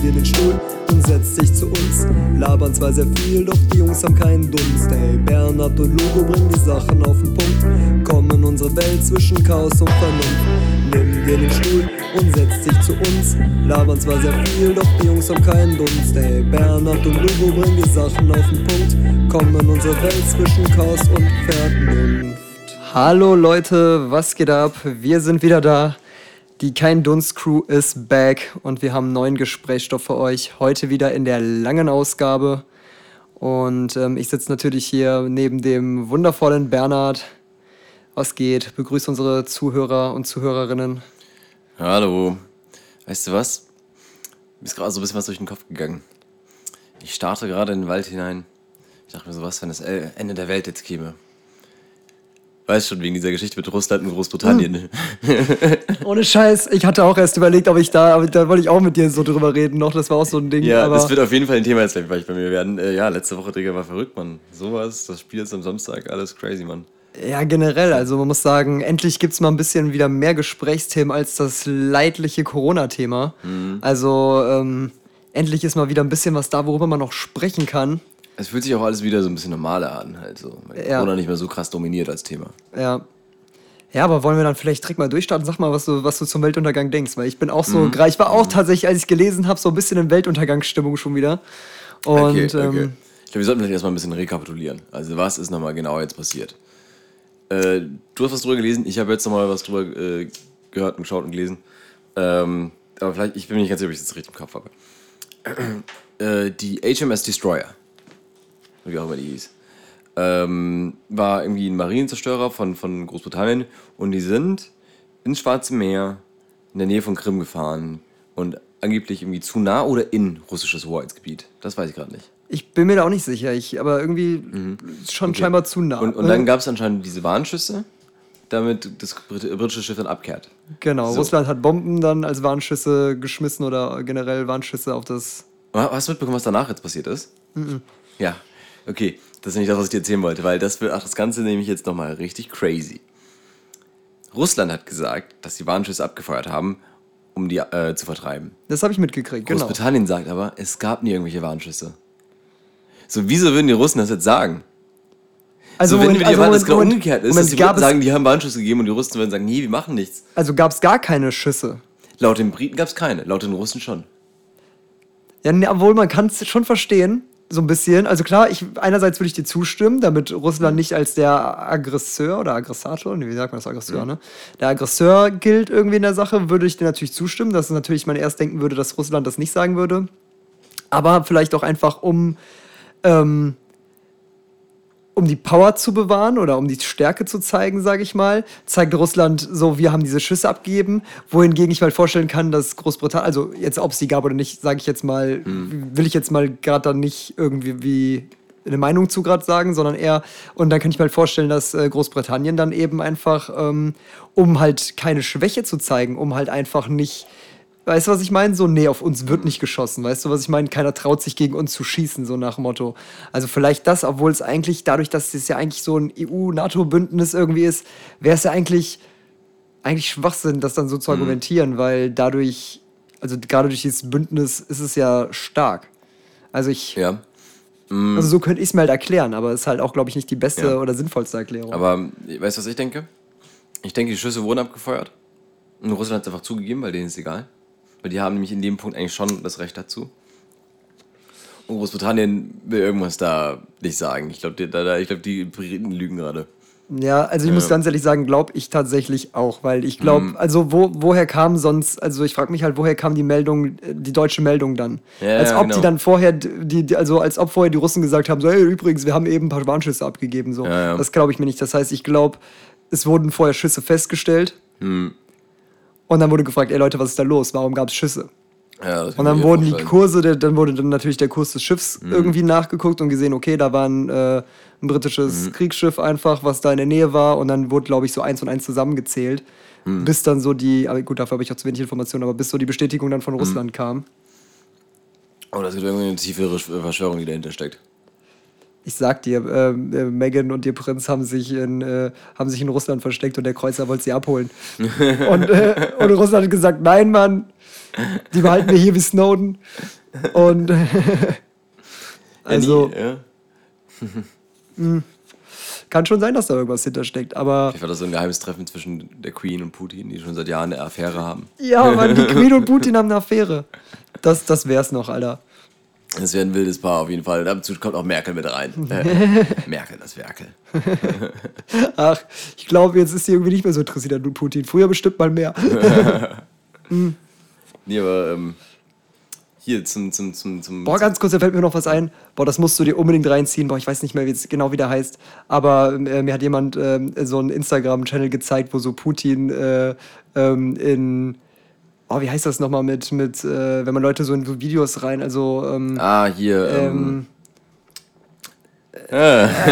dir den Stuhl und setzt sich zu uns. Labern zwar sehr viel, doch die Jungs haben keinen Dunst. Hey, Bernhard und Lugo bringen die Sachen auf den Punkt. Kommen unsere Welt zwischen Chaos und Vernunft. Nimm dir den Stuhl und setzt dich zu uns. Labern zwar sehr viel, doch die Jungs haben keinen Dunst. Hey, Bernhard und Lugo bringen die Sachen auf den Punkt. Kommen unsere Welt zwischen Chaos und Vernunft. Hallo Leute, was geht ab? Wir sind wieder da. Die Kein Dunst Crew ist back und wir haben neuen Gesprächsstoff für euch. Heute wieder in der langen Ausgabe. Und ähm, ich sitze natürlich hier neben dem wundervollen Bernhard. Was geht? Begrüße unsere Zuhörer und Zuhörerinnen. Hallo. Weißt du was? Mir ist gerade so ein bisschen was durch den Kopf gegangen. Ich starte gerade in den Wald hinein. Ich dachte mir so, was, wenn das Ende der Welt jetzt käme? Weißt schon, wegen dieser Geschichte mit Russland und Großbritannien. Ohne Scheiß, ich hatte auch erst überlegt, ob ich da, aber da wollte ich auch mit dir so drüber reden noch. Das war auch so ein Ding. Ja, das wird auf jeden Fall ein Thema jetzt gleich bei mir werden. Äh, ja, letzte Woche, Digga, war verrückt, Mann. Sowas, das Spiel jetzt am Samstag, alles crazy, Mann. Ja, generell. Also man muss sagen, endlich gibt es mal ein bisschen wieder mehr Gesprächsthemen als das leidliche Corona-Thema. Mhm. Also ähm, endlich ist mal wieder ein bisschen was da, worüber man noch sprechen kann. Es fühlt sich auch alles wieder so ein bisschen normaler an, halt so. Weil ja. Corona nicht mehr so krass dominiert als Thema. Ja. Ja, aber wollen wir dann vielleicht direkt mal durchstarten? Sag mal, was du, was du zum Weltuntergang denkst, weil ich bin auch so, mhm. ich war auch tatsächlich, als ich gelesen habe, so ein bisschen in Weltuntergangsstimmung schon wieder. Und, okay, okay. Ähm, ich glaube, wir sollten vielleicht erstmal ein bisschen rekapitulieren. Also, was ist nochmal genau jetzt passiert? Äh, du hast was drüber gelesen, ich habe jetzt nochmal was drüber äh, gehört und geschaut und gelesen. Ähm, aber vielleicht, ich bin mir nicht ganz sicher, ob ich das richtig im Kopf habe. Äh, die HMS Destroyer wie auch immer die hieß, ähm, war irgendwie ein Marinezerstörer von, von Großbritannien und die sind ins Schwarze Meer in der Nähe von Krim gefahren und angeblich irgendwie zu nah oder in russisches Hoheitsgebiet. Das weiß ich gerade nicht. Ich bin mir da auch nicht sicher, ich, aber irgendwie mhm. schon okay. scheinbar zu nah. Und, und dann gab es anscheinend diese Warnschüsse, damit das britische Schiff dann abkehrt. Genau, so. Russland hat Bomben dann als Warnschüsse geschmissen oder generell Warnschüsse auf das. Hast du mitbekommen, was danach jetzt passiert ist? Mhm. Ja, Okay, das ist nicht das, was ich dir erzählen wollte, weil das wird, ach, das Ganze nämlich jetzt nochmal richtig crazy. Russland hat gesagt, dass sie Warnschüsse abgefeuert haben, um die äh, zu vertreiben. Das habe ich mitgekriegt, genau. Großbritannien sagt aber, es gab nie irgendwelche Warnschüsse. So, wieso würden die Russen das jetzt sagen? Also, so, wenn wir die also, das genau umgekehrt ist, Moment, dass die sagen, die haben Warnschüsse gegeben und die Russen würden sagen, nee, wir machen nichts. Also gab es gar keine Schüsse? Laut den Briten gab es keine, laut den Russen schon. Ja, obwohl man kann es schon verstehen, so ein bisschen. Also klar, ich, einerseits würde ich dir zustimmen, damit Russland nicht als der Aggresseur oder Aggressator, wie sagt man das Aggresseur, mhm. ne? Der Aggressor gilt irgendwie in der Sache, würde ich dir natürlich zustimmen. Das ist natürlich man erst denken würde, dass Russland das nicht sagen würde. Aber vielleicht auch einfach, um ähm, um die Power zu bewahren oder um die Stärke zu zeigen, sage ich mal, zeigt Russland so, wir haben diese Schüsse abgegeben, wohingegen ich mal vorstellen kann, dass Großbritannien, also jetzt ob es die gab oder nicht, sage ich jetzt mal, mhm. will ich jetzt mal gerade dann nicht irgendwie wie eine Meinung zu gerade sagen, sondern eher, und dann kann ich mir halt vorstellen, dass äh, Großbritannien dann eben einfach, ähm, um halt keine Schwäche zu zeigen, um halt einfach nicht Weißt du, was ich meine? So, nee, auf uns wird nicht geschossen. Weißt du, was ich meine? Keiner traut sich gegen uns zu schießen, so nach Motto. Also vielleicht das, obwohl es eigentlich, dadurch, dass es ja eigentlich so ein EU-NATO-Bündnis irgendwie ist, wäre es ja eigentlich, eigentlich Schwachsinn, das dann so zu mhm. argumentieren, mhm. weil dadurch, also gerade durch dieses Bündnis ist es ja stark. Also ich. Ja. Mhm. Also so könnte ich es mir halt erklären, aber es ist halt auch, glaube ich, nicht die beste ja. oder sinnvollste Erklärung. Aber weißt du, was ich denke? Ich denke, die Schüsse wurden abgefeuert. Und Russland hat es einfach zugegeben, weil denen ist egal. Weil die haben nämlich in dem Punkt eigentlich schon das Recht dazu. Und Großbritannien will irgendwas da nicht sagen. Ich glaube, die, glaub, die Briten lügen gerade. Ja, also ich ja. muss ganz ehrlich sagen, glaube ich tatsächlich auch, weil ich glaube, mhm. also wo, woher kam sonst, also ich frage mich halt, woher kam die Meldung, die deutsche Meldung dann? Ja, als ob genau. die dann vorher, die, also als ob vorher die Russen gesagt haben, so, hey, übrigens, wir haben eben ein paar Warnschüsse abgegeben, so. Ja, das glaube ich mir nicht. Das heißt, ich glaube, es wurden vorher Schüsse festgestellt. Mhm. Und dann wurde gefragt, ey Leute, was ist da los? Warum gab es Schüsse? Ja, und dann wurden die Kurse, der, dann wurde dann natürlich der Kurs des Schiffs mhm. irgendwie nachgeguckt und gesehen, okay, da war ein, äh, ein britisches mhm. Kriegsschiff einfach, was da in der Nähe war. Und dann wurde, glaube ich, so eins und eins zusammengezählt. Mhm. Bis dann so die, aber gut, dafür habe ich auch zu wenig Informationen, aber bis so die Bestätigung dann von mhm. Russland kam. Oh, das ist irgendwie eine tiefere Verschwörung, die dahinter steckt ich sag dir, äh, äh, Megan und ihr Prinz haben sich, in, äh, haben sich in Russland versteckt und der Kreuzer wollte sie abholen. und, äh, und Russland hat gesagt, nein, Mann, Die behalten wir hier wie Snowden. Und also Ja, nie, ja. kann schon sein, dass da irgendwas hintersteckt. Aber Vielleicht war das so ein geheimes Treffen zwischen der Queen und Putin, die schon seit Jahren eine Affäre haben. ja, Mann, die Queen und Putin haben eine Affäre. Das, das wär's noch, Alter. Das wäre ein wildes Paar auf jeden Fall. Dazu kommt auch Merkel mit rein. Äh, Merkel, das Werkel. Ach, ich glaube, jetzt ist sie irgendwie nicht mehr so interessiert an Putin. Früher bestimmt mal mehr. Nee, aber ähm, hier zum, zum, zum, zum Boah, ganz kurz, da fällt mir noch was ein. Boah, das musst du dir unbedingt reinziehen. Boah, ich weiß nicht mehr, wie es genau wie der heißt. Aber äh, mir hat jemand ähm, so einen Instagram-Channel gezeigt, wo so Putin äh, ähm, in. Oh, wie heißt das nochmal mit, mit äh, wenn man Leute so in so Videos rein, also. Ähm, Ah, hier. ähm, Ähm, äh,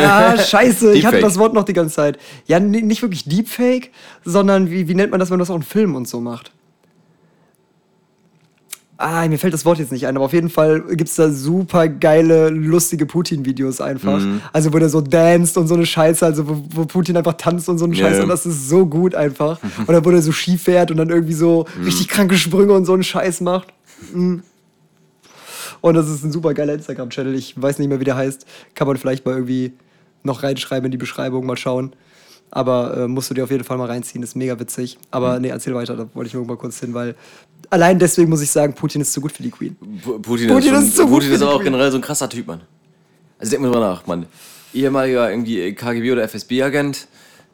Ah, scheiße, ich hatte das Wort noch die ganze Zeit. Ja, ni- nicht wirklich Deepfake, sondern wie, wie nennt man das, wenn man das auch in Filmen und so macht? Ah, mir fällt das Wort jetzt nicht ein, aber auf jeden Fall gibt es da super geile, lustige Putin-Videos einfach. Mhm. Also, wo der so danst und so eine Scheiße, also wo, wo Putin einfach tanzt und so eine Scheiße. ja. Und das ist so gut einfach. Oder wo der so Ski fährt und dann irgendwie so Mhm. richtig kranke Sprünge und so einen Scheiß macht. Mhm. Und das ist ein super geiler Instagram-Channel. Ich weiß nicht mehr, wie der heißt. Kann man vielleicht mal irgendwie noch reinschreiben in die Beschreibung, mal schauen. Aber äh, musst du dir auf jeden Fall mal reinziehen, ist mega witzig. Aber Mhm. nee, erzähl weiter, da wollte ich nur mal kurz hin, weil allein deswegen muss ich sagen, Putin ist zu gut für die Queen. Pu- Putin, Putin ist, ist schon, gut Putin ist auch generell so ein krasser Typ, Mann. Also denk mal drüber nach, Mann. Ehemaliger irgendwie KGB oder FSB-Agent,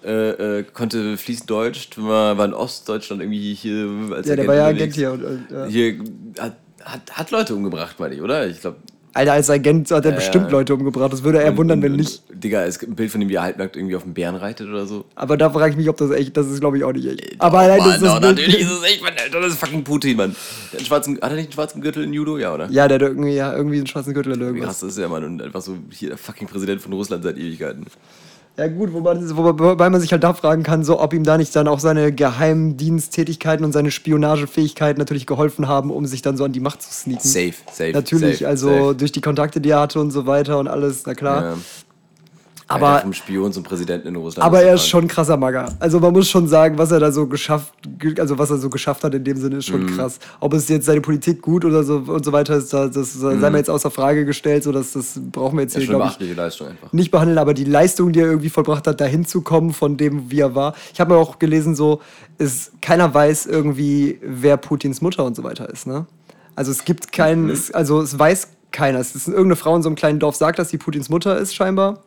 äh, äh, konnte fließend Deutsch, war, war in Ostdeutschland irgendwie hier als Ja, der war ja. Agent hier. Und, und, ja. Hier hat, hat, hat Leute umgebracht, meine ich, oder? Ich glaube. Alter, als Agent hat er Ja, bestimmt ja. Leute umgebracht. Das würde er wundern, wenn nicht. Digga, es gibt ein Bild von ihm, wie er halbnackt irgendwie auf dem Bären reitet oder so. Aber da frage ich mich, ob das echt, das ist glaube ich auch nicht echt. Aber allein Mann, ist das Bild- natürlich ist es echt, Mann, Alter, das ist fucking Putin, Mann. Der hat, schwarzen, hat er nicht einen schwarzen Gürtel in Judo? Ja, oder? Ja, der hat irgendwie, ja, irgendwie einen schwarzen Gürtel oder irgendwas. krass das ist der Mann und einfach so hier der fucking Präsident von Russland seit Ewigkeiten. Ja gut, wobei, wobei man sich halt da fragen kann, so ob ihm da nicht dann auch seine Geheimdiensttätigkeiten und seine Spionagefähigkeiten natürlich geholfen haben, um sich dann so an die Macht zu sneaken. Safe, safe. Natürlich, safe, also safe. durch die Kontakte, die er hatte und so weiter und alles, na klar. Ja. Aber- vom Spion zum Präsidenten in Russland. Aber das er ist schon ein krasser Magger. Also man muss schon sagen, was er da so geschafft, ge- also was er so geschafft hat in dem Sinne ist schon Mhm. krass. Ob es jetzt seine Politik gut oder so und so weiter ist, da- das sei Mhm. mir jetzt außer Frage gestellt, so dass das brauchen wir jetzt Ja, hier glaube ich Leistung einfach. nicht behandeln, aber die Leistung, die er irgendwie vollbracht hat, dahin zu kommen von dem, wie er war. Ich habe mir auch gelesen, so, ist, keiner weiß irgendwie, wer Putins Mutter und so weiter ist, ne? Also es gibt keinen, es, also es weiß keiner. Es ist irgendeine Frau in so einem kleinen Dorf sagt, dass sie Putins Mutter ist, scheinbar.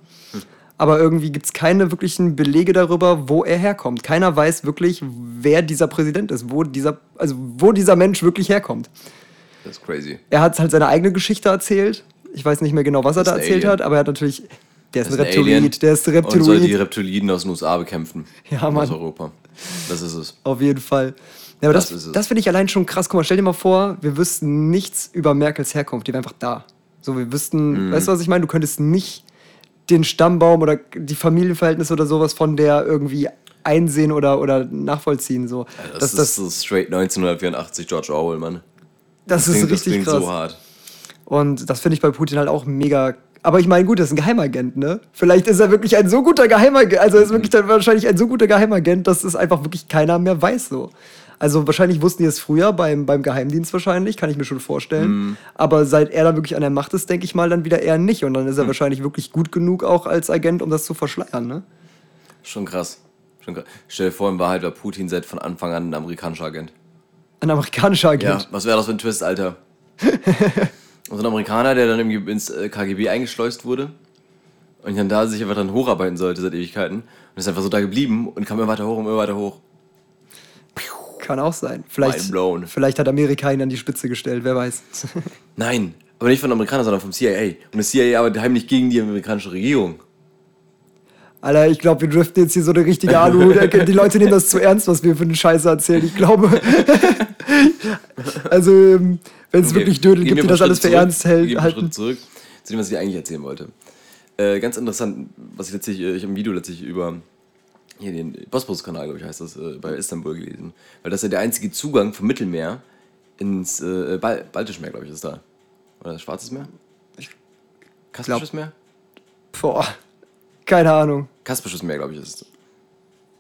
Aber irgendwie gibt es keine wirklichen Belege darüber, wo er herkommt. Keiner weiß wirklich, wer dieser Präsident ist, wo dieser, also wo dieser Mensch wirklich herkommt. Das ist crazy. Er hat halt seine eigene Geschichte erzählt. Ich weiß nicht mehr genau, was er da erzählt Alien. hat, aber er hat natürlich. Der ist ein ist ein Alien Reptiloid, der ist ein Und soll die Reptiloid. Reptiliden aus den USA bekämpfen. Ja, Mann. Aus Europa. Das ist es. Auf jeden Fall. Ja, aber das, Das das, finde ich allein schon krass. Guck mal, stell dir mal vor, wir wüssten nichts über Merkels Herkunft. Die wäre einfach da. So, wir Mhm. wüssten, weißt du, was ich meine? Du könntest nicht den Stammbaum oder die Familienverhältnisse oder sowas von der irgendwie einsehen oder, oder nachvollziehen. So. Das, das, ist das, so straight 1984 George Orwell, Mann. das, ist klingt- richtig klingt krass. so hart. Und das finde ich bei Putin halt auch mega. Aber ich meine, gut, das ist ein Geheimagent, ne? Vielleicht ist er wirklich ein so guter Geheimagent, also er ist wirklich dann wahrscheinlich ein so guter Geheimagent, dass es einfach wirklich keiner mehr weiß so. Also wahrscheinlich wussten die es früher beim, beim Geheimdienst wahrscheinlich, kann ich mir schon vorstellen. Aber seit er dann wirklich an der Macht ist, denke ich mal, dann wieder eher nicht. Und dann ist er wahrscheinlich wirklich gut genug auch als Agent, um das zu verschleiern, ne? Schon krass. Schon krass. Stell dir vor, in Wahrheit war Putin seit von Anfang an ein amerikanischer Agent. Ein amerikanischer Ja, Agent. was wäre das für ein Twist, Alter? Und so ein Amerikaner, der dann irgendwie ins äh, KGB eingeschleust wurde und dann da sich einfach dann hocharbeiten sollte seit Ewigkeiten und ist einfach so da geblieben und kam immer weiter hoch und immer weiter hoch. Kann auch sein. Vielleicht, vielleicht hat Amerika ihn an die Spitze gestellt, wer weiß. Nein, aber nicht von Amerikanern, sondern vom CIA. Und das CIA arbeitet heimlich gegen die amerikanische Regierung. Alter, ich glaube, wir driften jetzt hier so eine richtige Aluhut-Ecke. Die Leute nehmen das zu ernst, was wir für eine Scheiße erzählen. Ich glaube. also, ähm, wenn es Okay, wirklich Dödel gehen gibt, die das alles für ernst. Gehen hält, wir einen. Schritt zurück zu dem, was ich eigentlich erzählen wollte. Äh, ganz interessant, was ich letztlich, äh, ich habe ein Video letztlich über hier den Bosporus-Kanal, glaube ich, heißt das, äh, bei Istanbul gelesen. Weil das ist ja der einzige Zugang vom Mittelmeer ins äh, Bal Baltische Meer, glaube ich, ist da. Oder Schwarzes Meer? Kaspisches Meer? Boah, keine Ahnung. Kaspisches Meer, glaube ich, ist es.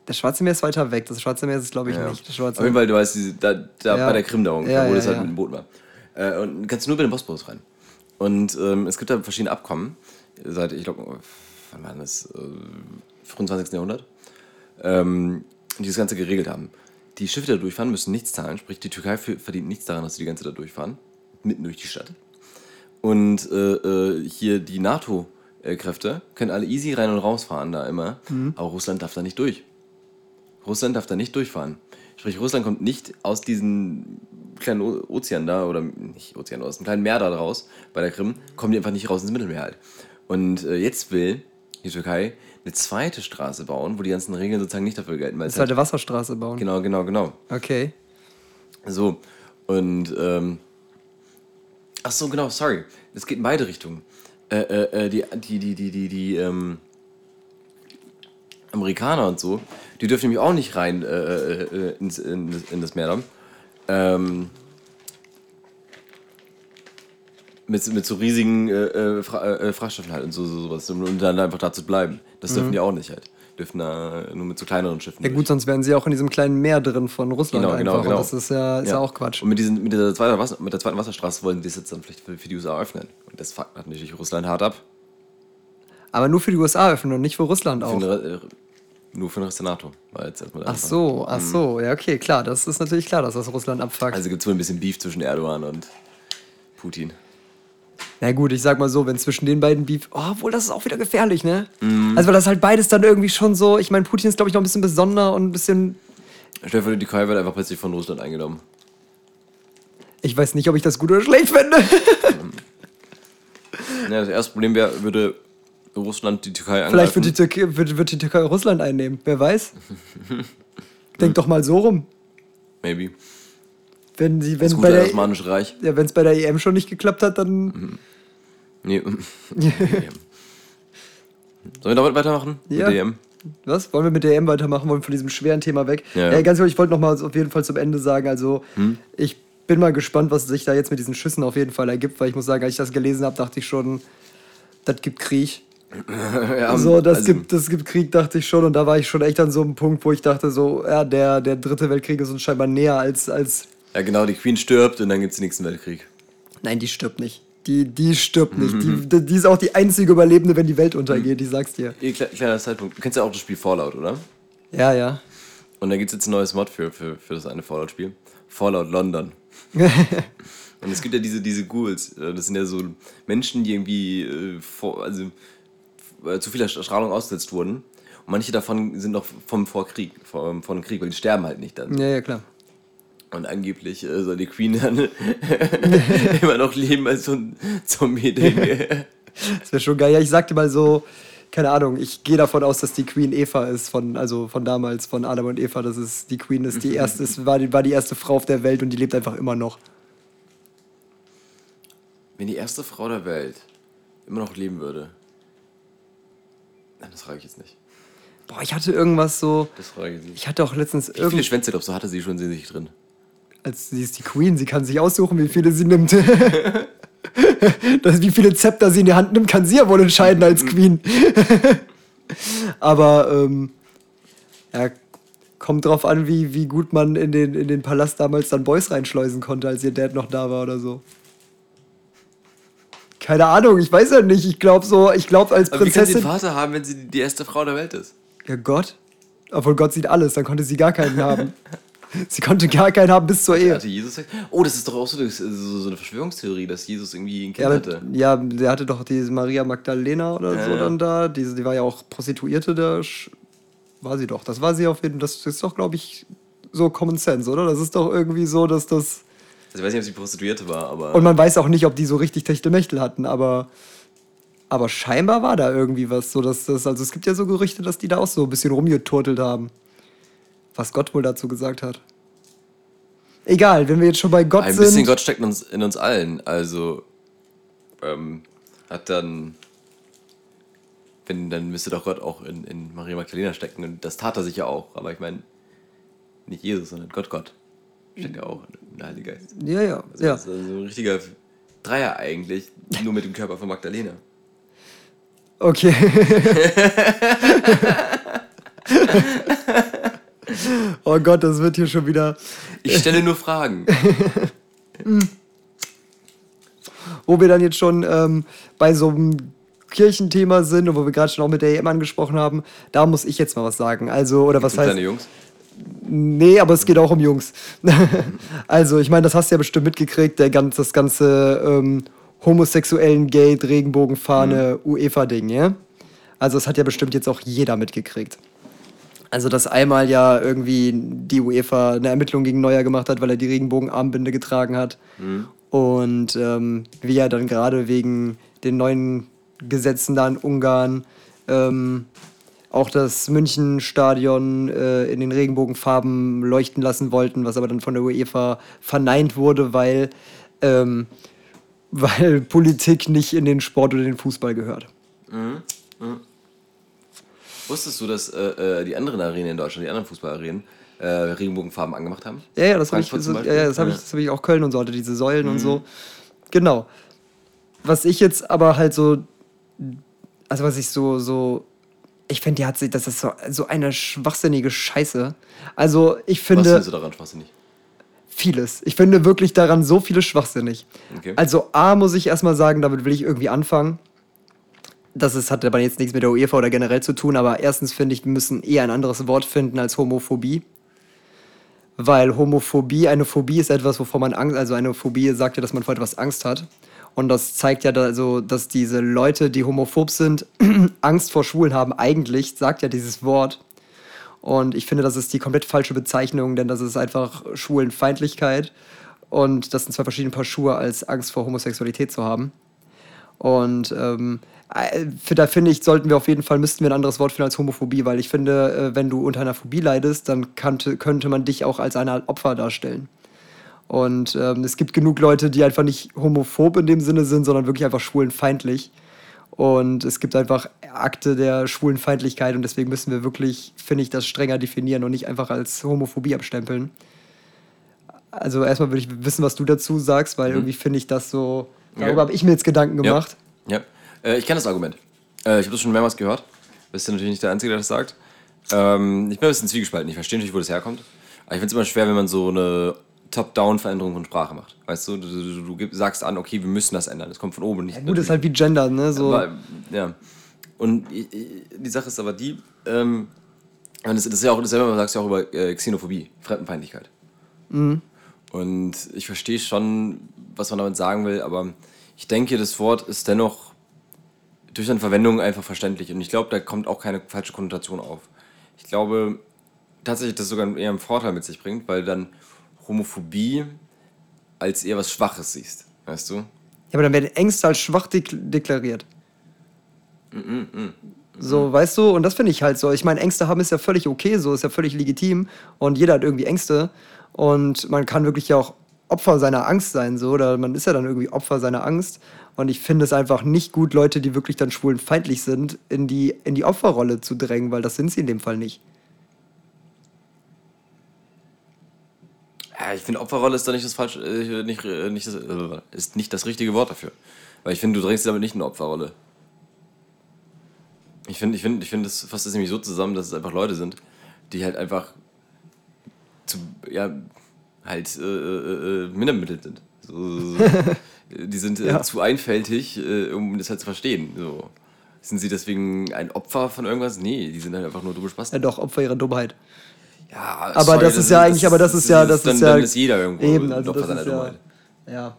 Das Schwarze Meer ist weiter weg. Das Schwarze Meer ist es, glaube ich, Ja. nicht. Das Schwarze Auf jeden Fall, du weißt, diese, da, da Ja. bei der Krim da ungefähr, Ja, wo das halt mit dem Boot war. Äh, und du kannst nur über den Bosporus rein. Und ähm, es gibt da verschiedene Abkommen, seit, ich glaube, wann war das? Äh, 25. Jahrhundert, ähm, die das Ganze geregelt haben. Die Schiffe, die da durchfahren, müssen nichts zahlen, sprich, die Türkei verdient nichts daran, dass sie die ganze Zeit da durchfahren, mitten durch die Stadt. Und äh, äh, hier die NATO-Kräfte können alle easy rein und rausfahren da immer, aber Russland darf da nicht durch. Russland darf da nicht durchfahren. Sprich, Russland kommt nicht aus diesem kleinen Ozean da, oder nicht Ozean, aus dem kleinen Meer da raus, bei der Krim, kommen die einfach nicht raus ins Mittelmeer halt. Und äh, jetzt will die Türkei eine zweite Straße bauen, wo die ganzen Regeln sozusagen nicht dafür gelten. Weil es Zweite Wasserstraße bauen. genau, genau, genau. Okay. So, und, ähm, ach so, genau, sorry. Es geht in beide Richtungen. Äh, äh, äh, die, die, die, die, die, die, ähm, Amerikaner und so, die dürfen nämlich auch nicht rein äh, äh, äh, ins, in, das- in das Meer da. Ähm, mit, mit so riesigen äh, Fra äh, Frachtschiffen halt und so, so sowas. Und dann einfach da zu bleiben. Das dürfen die auch nicht halt. Dürfen da nur mit so kleineren Schiffen. Mhm. Ja durch. gut, sonst wären sie auch in diesem kleinen Meer drin von Russland Genau, einfach. genau, genau. Und das ist ja, ist ja. auch Quatsch. Und mit, diesen, mit, der zweiten Wasser, mit der zweiten Wasserstraße wollen die das jetzt dann vielleicht für, für die USA öffnen. Und das fuckt natürlich Russland hart ab. Aber nur für die USA öffnen und nicht für Russland Für auch. Re- äh, nur für den Rest der NATO. War jetzt erstmal Ach Anfang. so, ach so. Ja, okay, klar. Das ist natürlich klar, dass das Russland abfuckt. Also gibt es wohl ein bisschen Beef zwischen Erdogan und Putin. Na gut, ich sag mal so, wenn zwischen den beiden Beef. Oh, obwohl, das ist auch wieder gefährlich, ne? Mhm. Also, weil das halt beides dann irgendwie schon so. Ich meine, Putin ist, glaube ich, noch ein bisschen besonder und ein bisschen. Stell dir vor, die Türkei wird einfach plötzlich von Russland eingenommen. Ich weiß nicht, ob ich das gut oder schlecht finde. Ja, das erste Problem wäre, würde Russland die Türkei angreifen. Vielleicht wird die, Türkei, wird, wird die Türkei Russland einnehmen. Wer weiß? Denk doch mal so rum. Maybe. Wenn sie, wenn Das bei der, Osmanische Reich. ja, wenn es bei der EM schon nicht geklappt hat, dann. Mhm. Nee. Sollen wir damit weitermachen? Ja. Mit DM? Was? Wollen wir mit der EM weitermachen? Wollen wir von diesem schweren Thema weg? Ja, Äh, ja. ganz ehrlich, ich wollte noch mal auf jeden Fall zum Ende sagen, also ich bin mal gespannt, was sich da jetzt mit diesen Schüssen auf jeden Fall ergibt, weil ich muss sagen, als ich das gelesen habe, dachte ich schon, das gibt Krieg. ja, so, das, also- gibt, das gibt Krieg, dachte ich schon. Und da war ich schon echt an so einem Punkt, wo ich dachte, so, ja, der, der dritte Weltkrieg ist uns scheinbar näher als, als. Ja, genau, die Queen stirbt und dann gibt es den nächsten Weltkrieg. Nein, die stirbt nicht. Die, die stirbt nicht. Die, die ist auch die einzige Überlebende, wenn die Welt untergeht, ich sag's dir. Kle- Kleiner Zeitpunkt. Du kennst ja auch das Spiel Fallout, oder? Ja, ja. Und da gibt es jetzt ein neues Mod für, für, für das eine Fallout-Spiel. Fallout London. Und es gibt ja diese, diese Ghouls. äh, Das sind ja so Menschen, die irgendwie äh, vor, also, äh, zu vieler Strahlung ausgesetzt wurden. Und manche davon sind noch vom Vorkrieg, vom, vom Krieg, weil die sterben halt nicht dann. ja, ja, klar. Und angeblich äh, soll die Queen dann immer noch leben als so ein Zombie-Ding. Das wäre schon geil. Ja, ich sagte mal so, keine Ahnung, ich gehe davon aus, dass die Queen Eva ist, von, also von damals, von Adam und Eva, dass es die Queen ist, die erste, ist, war, die, war die erste Frau auf der Welt und die lebt einfach immer noch. Wenn die erste Frau der Welt immer noch leben würde. Nein, das frage ich jetzt nicht. Boah, ich hatte irgendwas so, Das frage ich nicht. ich hatte auch letztens Wie viele Schwänze, glaubst du, hatte sie schon in sich drin? Als sie ist die Queen, sie kann sich aussuchen, wie viele sie nimmt. das, wie viele Zepter sie in die Hand nimmt, kann sie ja wohl entscheiden als Queen. Aber ähm, ja, kommt drauf an, wie, wie gut man in den, in den Palast damals dann Boys reinschleusen konnte, als ihr Dad noch da war oder so. Keine Ahnung, ich weiß ja nicht. Ich glaube so, ich glaube als Aber wie kann sie einen Prinzessin. Vater haben, wenn sie die erste Frau der Welt ist? Ja, Gott. Obwohl Gott sieht alles, dann konnte sie gar keinen haben. sie konnte gar keinen haben bis zur Ehe. Hatte Jesus gesagt? Oh, das ist doch auch so, das ist so so eine Verschwörungstheorie, dass Jesus irgendwie ein Kind Ja, hatte. ja, der hatte doch diese Maria Magdalena oder Ja, so ja. dann da. Diese, die war ja auch Prostituierte, da war sie doch. Das war sie auf jeden Fall. Das ist doch, glaube ich, so Common Sense, oder? Das ist doch irgendwie so, dass das. Also ich weiß nicht, ob sie Prostituierte war, aber. Und man weiß auch nicht, ob die so richtig Techtelmechtel hatten, aber. Aber scheinbar war da irgendwie was, so dass das. Also es gibt ja so Gerüchte, dass die da auch so ein bisschen rumgeturtelt haben. Was Gott wohl dazu gesagt hat. Egal, wenn wir jetzt schon bei Gott ein sind. bisschen Gott steckt in uns, in uns allen. Also ähm, hat dann. Wenn, dann müsste doch Gott auch in, in Maria Magdalena stecken. Und das tat er sicher auch. Aber ich meine, nicht Jesus, sondern Gott, Gott. Steckt ja auch in der Heilige Geist. Ja, ja. Also ja. Das ist also ein richtiger Dreier eigentlich, nur mit dem Körper von Magdalena. Okay. oh Gott, das wird hier schon wieder. Ich stelle nur Fragen. wo wir dann jetzt schon ähm, bei so einem Kirchenthema sind und wo wir gerade schon auch mit der EM angesprochen haben, da muss ich jetzt mal was sagen. Also, oder was heißt. Deine Jungs? Nee, aber es geht auch um Jungs. also, ich meine, das hast du ja bestimmt mitgekriegt, der ganz, das ganze ähm, homosexuellen Gate, Regenbogenfahne, mhm. UEFA-Ding, ja? Also, das hat ja bestimmt jetzt auch jeder mitgekriegt. Also, dass einmal ja irgendwie die UEFA eine Ermittlung gegen Neuer gemacht hat, weil er die Regenbogenarmbinde getragen hat. Mhm. Und ähm, wie er dann gerade wegen den neuen Gesetzen da in Ungarn ähm, auch das Münchenstadion äh, in den Regenbogenfarben leuchten lassen wollten, was aber dann von der UEFA verneint wurde, weil, ähm, weil Politik nicht in den Sport oder den Fußball gehört. Mhm. Mhm. Wusstest du, dass äh, äh die anderen Arenen in Deutschland, die anderen Fußballarenen, äh, Regenbogenfarben angemacht haben? Ja, ja, das habe ich, so, ja, das hab ja. ich, hab ich auch Köln und so, hatte diese Säulen mhm. und so. Genau. Was ich jetzt aber halt so, also was ich so, so ich finde, die hat sich, das ist so, so eine schwachsinnige Scheiße. Also, ich finde. Was findest du daran schwachsinnig? Vieles. Ich finde wirklich daran so vieles schwachsinnig. Okay. Also, A, muss ich erstmal sagen, damit will ich irgendwie anfangen. Das ist, hat aber jetzt nichts mit der UEFA oder generell zu tun, aber erstens finde ich, wir müssen eher ein anderes Wort finden als Homophobie. Weil Homophobie, eine Phobie ist etwas, wovor man Angst, also eine Phobie sagt ja, dass man vor etwas Angst hat. Und das zeigt ja also, dass diese Leute, die homophob sind, Angst vor Schwulen haben. Eigentlich sagt ja dieses Wort. Und ich finde, das ist die komplett falsche Bezeichnung, denn das ist einfach Schwulenfeindlichkeit. Und das sind zwei verschiedene Paar Schuhe, als Angst vor Homosexualität zu haben. Und ähm, äh, da finde ich, sollten wir auf jeden Fall, müssten wir ein anderes Wort finden als Homophobie, weil ich finde, äh, wenn du unter einer Phobie leidest, dann könnte, könnte man dich auch als eine Opfer darstellen. Und ähm, es gibt genug Leute, die einfach nicht homophob in dem Sinne sind, sondern wirklich einfach schwulenfeindlich. Und es gibt einfach Akte der Schwulenfeindlichkeit und deswegen müssen wir wirklich, finde ich, das strenger definieren und nicht einfach als Homophobie abstempeln. Also erstmal würde ich wissen, was du dazu sagst, weil mhm. irgendwie finde ich das so, darüber ja. habe ich mir jetzt Gedanken gemacht. Ja, ja. Äh, ich kenne das Argument. Äh, ich habe das schon mehrmals gehört. Bist du natürlich nicht der Einzige, der das sagt. Ähm, ich bin ein bisschen zwiegespalten. Ich verstehe natürlich, wo das herkommt. Aber ich finde es immer schwer, wenn man so eine Top-Down-Veränderung von Sprache macht. Weißt du, du, du, du, sagst an, okay, wir müssen das ändern. Das kommt von oben nicht. Ja, gut, das ist halt wie Gender, ne? So. Aber, ja. Und die Sache ist aber die, ähm, das, ist ja auch dasselbe, man sagt ja auch über äh, Xenophobie, Fremdenfeindlichkeit. Mhm. Und ich verstehe schon, was man damit sagen will, aber ich denke, das Wort ist dennoch durch seine Verwendung einfach verständlich. Und ich glaube, da kommt auch keine falsche Konnotation auf. Ich glaube tatsächlich, dass es sogar eher einen Vorteil mit sich bringt, weil dann Homophobie als eher was Schwaches siehst, weißt du? Ja, aber dann werden Ängste als schwach dek deklariert. Mm -mm, mm, so, weißt du, und das finde ich halt so. Ich meine, Ängste haben ist ja völlig okay, so ist ja völlig legitim und jeder hat irgendwie Ängste und man kann wirklich ja auch Opfer seiner Angst sein, so, oder man ist ja dann irgendwie Opfer seiner Angst und ich finde es einfach nicht gut, Leute, die wirklich dann schwulenfeindlich sind, in die, in die Opferrolle zu drängen, weil das sind sie in dem Fall nicht. Ja, ich finde, Opferrolle ist da nicht das falsche, äh, nicht, äh, nicht das, äh, ist nicht das richtige Wort dafür. Weil ich finde, du drängst damit nicht eine Opferrolle. Ich finde, ich finde, ich finde, das fasst das nämlich so zusammen, dass es einfach Leute sind, die halt einfach zu, ja, halt äh, äh, äh mindermittelt sind. So, so, so. die sind ja. zu einfältig, um das halt zu verstehen. So. Sind sie deswegen ein Opfer von irgendwas? Nee, die sind halt einfach nur dumme Spaß. Ja, doch, Opfer ihrer Dummheit. Ja, aber sorry, das, ist ja eigentlich, aber das ist ja, das ist ja. Dann ist jeder irgendwo eben, also das ist ja, ja.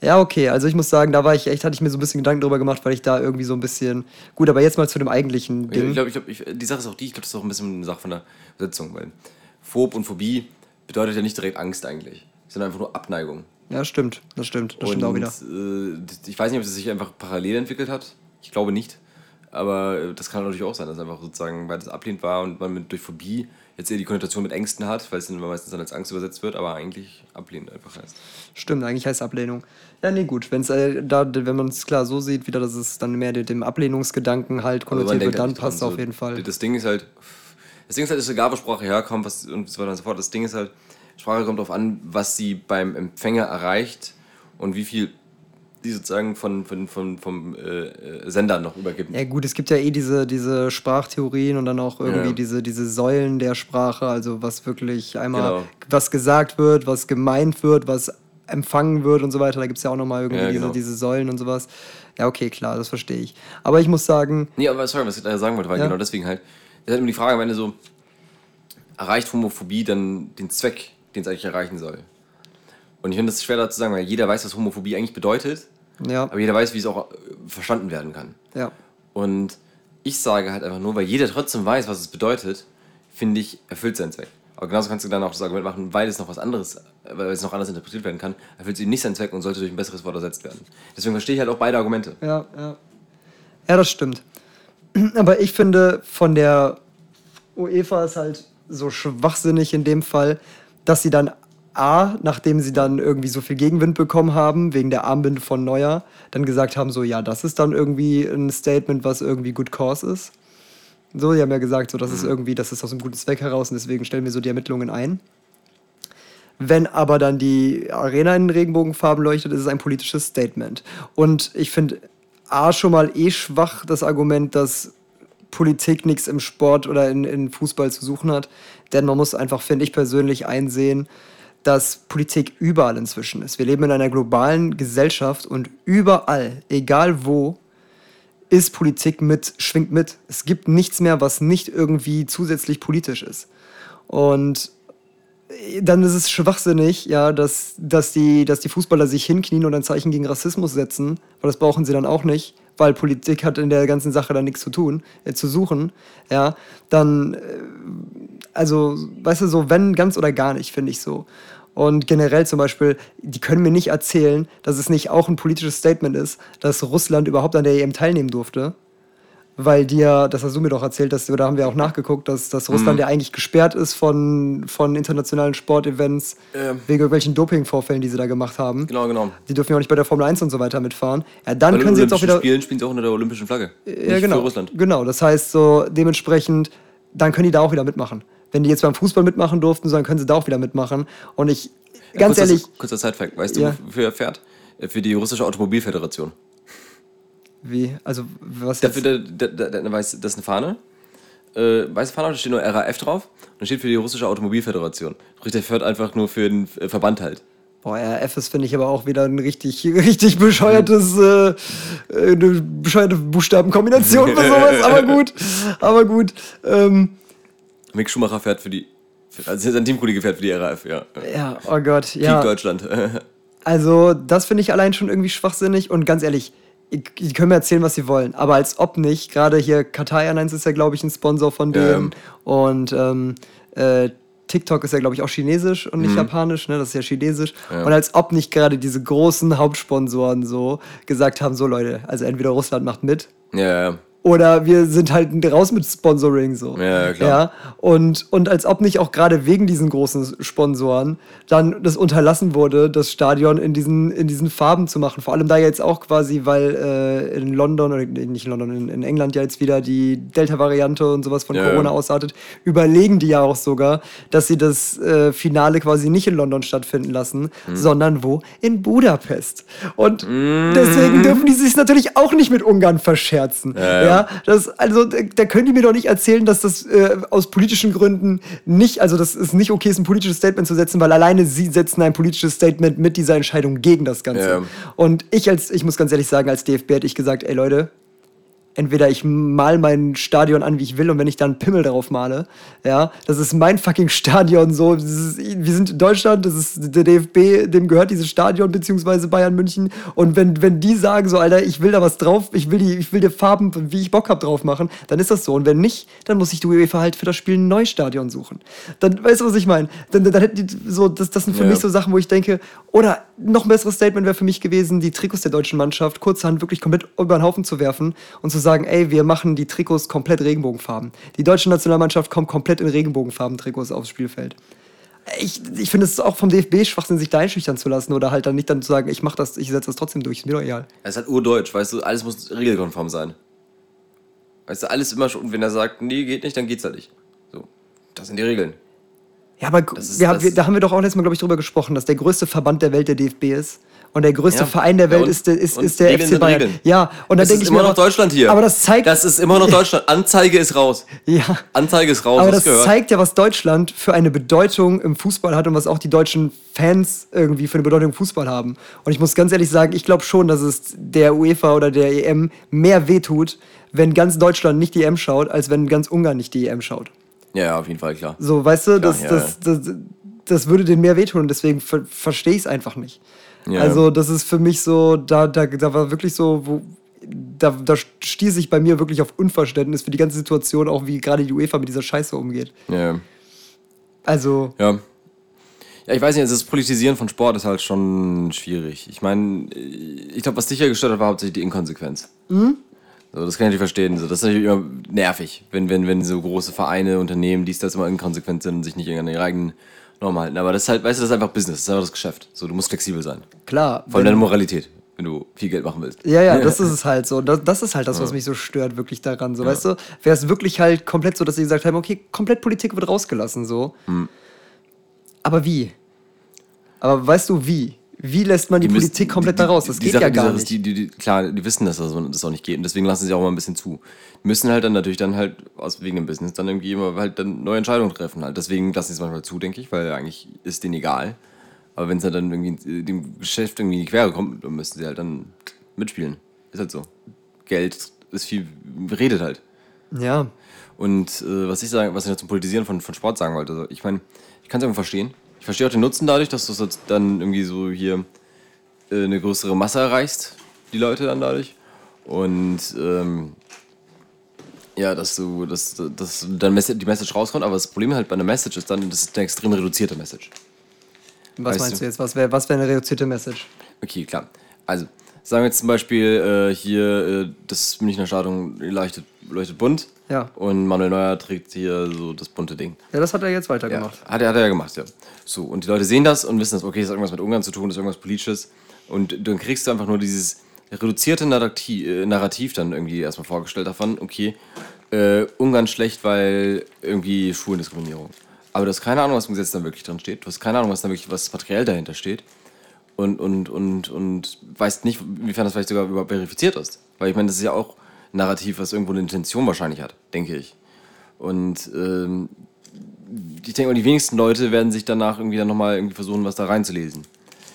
Ja, okay. Also ich muss sagen, da war ich echt, hatte ich mir so ein bisschen Gedanken drüber gemacht, weil ich da irgendwie so ein bisschen. Gut, aber jetzt mal zu dem eigentlichen Ding. Ich glaube, ich glaub, die Sache ist auch die, ich glaube, das ist auch ein bisschen eine Sache von der Sitzung, weil Phob und Phobie bedeutet ja nicht direkt Angst eigentlich, sondern einfach nur Abneigung. Ja, stimmt. Das stimmt. Das und, stimmt auch wieder. Äh, ich weiß nicht, ob es sich einfach parallel entwickelt hat. Ich glaube nicht. Aber das kann natürlich auch sein, dass einfach sozusagen, weil das ablehnt war und man mit, durch Phobie jetzt eher die Konnotation mit Ängsten hat, weil es dann meistens dann als Angst übersetzt wird, aber eigentlich ablehnend einfach heißt. Stimmt, eigentlich heißt Ablehnung. Ja, nee, gut. Wenn's, äh, da, wenn man es klar so sieht, wieder, dass es dann mehr dem Ablehnungsgedanken halt konnotiert wird, dann passt es auf jeden Fall. Das Ding ist halt, das Ding ist halt, ist egal, wo Sprache herkommt was, und so weiter und so fort. Das Ding ist halt, Sprache kommt darauf an, was sie beim Empfänger erreicht und wie viel die sozusagen von, von, von, vom äh, Sender noch übergeben. Ja gut, es gibt ja eh diese, diese Sprachtheorien und dann auch irgendwie Ja. diese, diese Säulen der Sprache, also was wirklich einmal Genau. was gesagt wird, was gemeint wird, was empfangen wird und so weiter. Da gibt es ja auch nochmal irgendwie Ja, diese, genau. diese Säulen und sowas. Ja, okay, klar, das verstehe ich. Aber ich muss sagen, Nee, aber sorry, was ich da sagen wollte, war Ja. genau deswegen halt. Es ist halt immer die Frage, am Ende so, erreicht Homophobie dann den Zweck, den es eigentlich erreichen soll? Und ich finde das schwer da zu sagen, weil jeder weiß, was Homophobie eigentlich bedeutet, ja, aber jeder weiß, wie es auch äh, verstanden werden kann. ja. Und ich sage halt einfach nur, weil jeder trotzdem weiß, was es bedeutet, finde ich, erfüllt seinen Zweck. Aber genauso kannst du dann auch das Argument machen, weil es noch was anderes, äh, weil es noch anders interpretiert werden kann, erfüllt es eben nicht seinen Zweck und sollte durch ein besseres Wort ersetzt werden. Deswegen verstehe ich halt auch beide Argumente. Ja, ja. Ja, das stimmt. Aber ich finde, von der UEFA ist halt so schwachsinnig in dem Fall, dass sie dann A, nachdem sie dann irgendwie so viel Gegenwind bekommen haben, wegen der Armbinde von Neuer, dann gesagt haben, so, ja, das ist dann irgendwie ein Statement, was irgendwie good cause ist. So, die haben ja gesagt, so, das ist irgendwie, das ist aus einem guten Zweck heraus und deswegen stellen wir so die Ermittlungen ein. Wenn aber dann die Arena in Regenbogenfarben leuchtet, ist es ein politisches Statement. Und ich finde A schon mal eh schwach das Argument, dass Politik nichts im Sport oder in, in Fußball zu suchen hat. Denn man muss einfach, finde ich persönlich, einsehen, dass Politik überall inzwischen ist. Wir leben in einer globalen Gesellschaft und überall, egal wo, ist Politik mit, schwingt mit. Es gibt nichts mehr, was nicht irgendwie zusätzlich politisch ist. Und dann ist es schwachsinnig, ja, dass, dass, die, dass die Fußballer sich hinknien und ein Zeichen gegen Rassismus setzen, weil das brauchen sie dann auch nicht, weil Politik hat in der ganzen Sache dann nichts zu tun, äh, zu suchen, ja, dann, äh, also, weißt du, so, wenn ganz oder gar nicht, finde ich so. Und generell zum Beispiel, die können mir nicht erzählen, dass es nicht auch ein politisches Statement ist, dass Russland überhaupt an der EM teilnehmen durfte weil ja, das hast du mir doch erzählt, dass, da haben wir auch nachgeguckt, dass, dass Russland ja eigentlich gesperrt ist von, von internationalen Sportevents Ähm. wegen irgendwelchen Dopingvorfällen, die sie da gemacht haben. Genau, genau. Die dürfen ja auch nicht bei der Formel 1 und so weiter mitfahren. Ja, dann können sie jetzt auch wieder. Spielen spielen sie auch unter der olympischen Flagge. Ja, genau. Für Russland. Genau, das heißt so, dementsprechend, dann können die da auch wieder mitmachen. Wenn die jetzt beim Fußball mitmachen durften, dann können sie da auch wieder mitmachen. Und ich, ganz kurzer, ehrlich, Kurzer Sidefact. Weißt Ja. du, wofür er fährt? Für die russische Automobilföderation. wie, also, was jetzt? Dafür, da, da, da, da, weiß, das ist eine Fahne. Äh, weiße Fahne, da steht nur RAF drauf. Und da steht für die russische Automobilföderation. Sprich, der fährt einfach nur für den äh, Verband halt. Boah, RF ist, finde ich, aber auch wieder ein richtig, richtig bescheuertes, äh, äh, eine bescheuerte Buchstabenkombination für sowas, aber gut, aber gut. Ähm, Mick Schumacher fährt für die. Also sein Teamkollege fährt für die RAF, ja. ja, oh Gott, Krieg ja. Deutschland. Also, das finde ich allein schon irgendwie schwachsinnig und ganz ehrlich, ich- die können mir erzählen, was sie wollen, aber als ob nicht. Gerade hier Qatar Airlines ist ja, glaube ich, ein Sponsor von Ja. denen und ähm, äh, TikTok ist ja, glaube ich, auch chinesisch und nicht japanisch, ne? Das ist ja chinesisch. Mhm. Ja. Und als ob nicht gerade diese großen Hauptsponsoren so gesagt haben: so Leute, also entweder Russland macht mit ja, ja. Oder wir sind halt raus mit Sponsoring so. Ja, klar. Ja, und, und als ob nicht auch gerade wegen diesen großen Sponsoren dann das unterlassen wurde, das Stadion in diesen, in diesen Farben zu machen. Vor allem da jetzt auch quasi, weil äh, in London, oder nicht in London, in, in England ja jetzt wieder die Delta-Variante und sowas von Ja, Corona ja. ausartet, überlegen die ja auch sogar, dass sie das äh, Finale quasi nicht in London stattfinden lassen, Hm. sondern wo? In Budapest. Und Hm. deswegen dürfen die sich natürlich auch nicht mit Ungarn verscherzen. Ja, Ja, ja. das, also da können die mir doch nicht erzählen, dass das äh, aus politischen Gründen nicht, also dass es nicht okay ist, ein politisches Statement zu setzen, weil alleine sie setzen ein politisches Statement mit dieser Entscheidung gegen das Ganze. Ja. Und ich als, ich muss ganz ehrlich sagen, als DFB hätte ich gesagt, ey Leute, entweder ich mal mein Stadion an, wie ich will, und wenn ich dann Pimmel drauf male, ja, das ist mein fucking Stadion so. Ist, wir sind in Deutschland, das ist der DFB, dem gehört dieses Stadion, beziehungsweise Bayern München. Und wenn, wenn die sagen so, Alter, ich will da was drauf, ich will die, ich will die Farben, wie ich Bock hab, drauf machen, dann ist das so. Und wenn nicht, dann muss ich die UEFA halt für das Spiel ein neues Stadion suchen. Dann, weißt du, was ich meine? Dann, dann hätten die so, das, das sind für Ja. mich so Sachen, wo ich denke, oder noch ein besseres Statement wäre für mich gewesen, die Trikots der deutschen Mannschaft kurzerhand wirklich komplett über den Haufen zu werfen und zu sagen, ey, wir machen die Trikots komplett Regenbogenfarben. Die deutsche Nationalmannschaft kommt komplett in Regenbogenfarben-Trikots aufs Spielfeld. Ich, ich finde es auch vom DFB Schwachsinn, sich da einschüchtern zu lassen oder halt dann nicht dann zu sagen, ich mach das, ich setze das trotzdem durch, ist mir doch egal. Es ist halt urdeutsch, weißt du, alles muss regelkonform sein. Weißt du, alles immer schon, wenn er sagt, nee, geht nicht, dann geht's halt nicht. So, das sind die Regeln. Ja, aber ist- wir, da haben wir doch auch letztes Mal, glaube ich, drüber gesprochen, dass der größte Verband der Welt der DFB ist Und der größte Ja. Verein der Ja, Welt und- ist, der- ist, ist der FC Bayern. Regeln. Ja, und dann Das denke ich immer mir noch Deutschland hier. Aber das zeigt, Das ist immer noch Deutschland. Anzeige ist raus. ja. Anzeige ist raus. Aber das gehört. zeigt ja, was Deutschland für eine Bedeutung im Fußball hat und was auch die deutschen Fans irgendwie für eine Bedeutung im Fußball haben. Und ich muss ganz ehrlich sagen, ich glaube schon, dass es der UEFA oder der EM mehr wehtut, wenn ganz Deutschland nicht die EM schaut, als wenn ganz Ungarn nicht die EM schaut. Ja, ja, auf jeden Fall, klar. So, weißt du, das, ja, das, das, das würde denen mehr wehtun und deswegen ver verstehe ich es einfach nicht. Ja. Also, das ist für mich so, da, da, da war wirklich so, wo, da, da stieß ich bei mir wirklich auf Unverständnis für die ganze Situation, auch wie gerade die UEFA mit dieser Scheiße umgeht. Ja. Also, Ja. Ja, ich weiß nicht, also das Politisieren von Sport ist halt schon schwierig. Ich meine, ich glaube, was dich ja gestört hat, war hauptsächlich die Inkonsequenz. Mhm. So, das kann ich nicht verstehen. So, das ist natürlich immer nervig, wenn, wenn, wenn so große Vereine, Unternehmen, dies, das immer inkonsequent sind und sich nicht an ihre eigenen Normen halten. Aber das ist halt, weißt du, das ist einfach Business, das ist einfach das Geschäft. So, du musst flexibel sein. klar. Vor allem deine Moralität, wenn du viel Geld machen willst. Ja, ja, das ist es halt so. Das, das ist halt das, was mich so stört, wirklich daran. So, weißt du, wäre es wirklich halt komplett so, dass sie gesagt haben, okay, komplett Politik wird rausgelassen, so. Hm. Aber wie? Aber weißt du, wie? Wie lässt man die, müssen- Politik komplett die- da raus? Das die geht Sache- ja die gar nicht. ist, Die, die, die, klar, die wissen, dass das, das auch nicht geht und deswegen lassen sie auch mal ein bisschen zu. Die müssen halt dann natürlich dann halt aus wegen dem Business dann irgendwie immer halt dann neue Entscheidungen treffen halt. Deswegen lassen sie es manchmal zu, denke ich, weil eigentlich ist denen egal. Aber wenn es halt dann irgendwie dem Geschäft irgendwie in die Quere kommt, dann müssen sie halt dann mitspielen. Ist halt so. Geld ist viel, redet halt. ja, Und äh, was ich sagen, was ich noch zum Politisieren von, von Sport sagen wollte, also ich meine, ich kann es irgendwie verstehen. Ich verstehe auch den Nutzen dadurch, dass du dann irgendwie so hier äh, eine größere Masse erreichst, die Leute dann dadurch. Und ähm, ja, dass du, dass, dass dann die Message rauskommt, aber das Problem halt bei einer Message ist dann, das ist eine extrem reduzierte Message. was Weißt meinst du- du jetzt? Was wäre was wär eine reduzierte Message? Okay, klar. Also, sagen wir jetzt zum Beispiel äh, hier äh, das Münchner Stadion leuchtet, leuchtet bunt. Ja. Und Manuel Neuer trägt hier so das bunte Ding. Ja, das hat er jetzt Ja, weitergemacht. hat er, hat er ja gemacht, ja. So, und die Leute sehen das und wissen das, okay, das hat irgendwas mit Ungarn zu tun, das ist irgendwas Politisches. Und dann kriegst du einfach nur dieses reduzierte Narrativ, äh, Narrativ dann irgendwie erstmal vorgestellt davon, okay, äh, Ungarn schlecht, weil irgendwie Schwulendiskriminierung. Aber du hast keine Ahnung, was im Gesetz dann wirklich drin steht. Du hast keine Ahnung, was da wirklich, was materiell dahinter steht. Und, und, und, und weißt nicht, inwiefern das vielleicht sogar überhaupt verifiziert ist. Weil ich meine, das ist ja auch ein Narrativ, was irgendwo eine Intention wahrscheinlich hat, denke ich. Und ähm, ich denke mal, die wenigsten Leute werden sich danach irgendwie dann nochmal irgendwie versuchen, was da reinzulesen.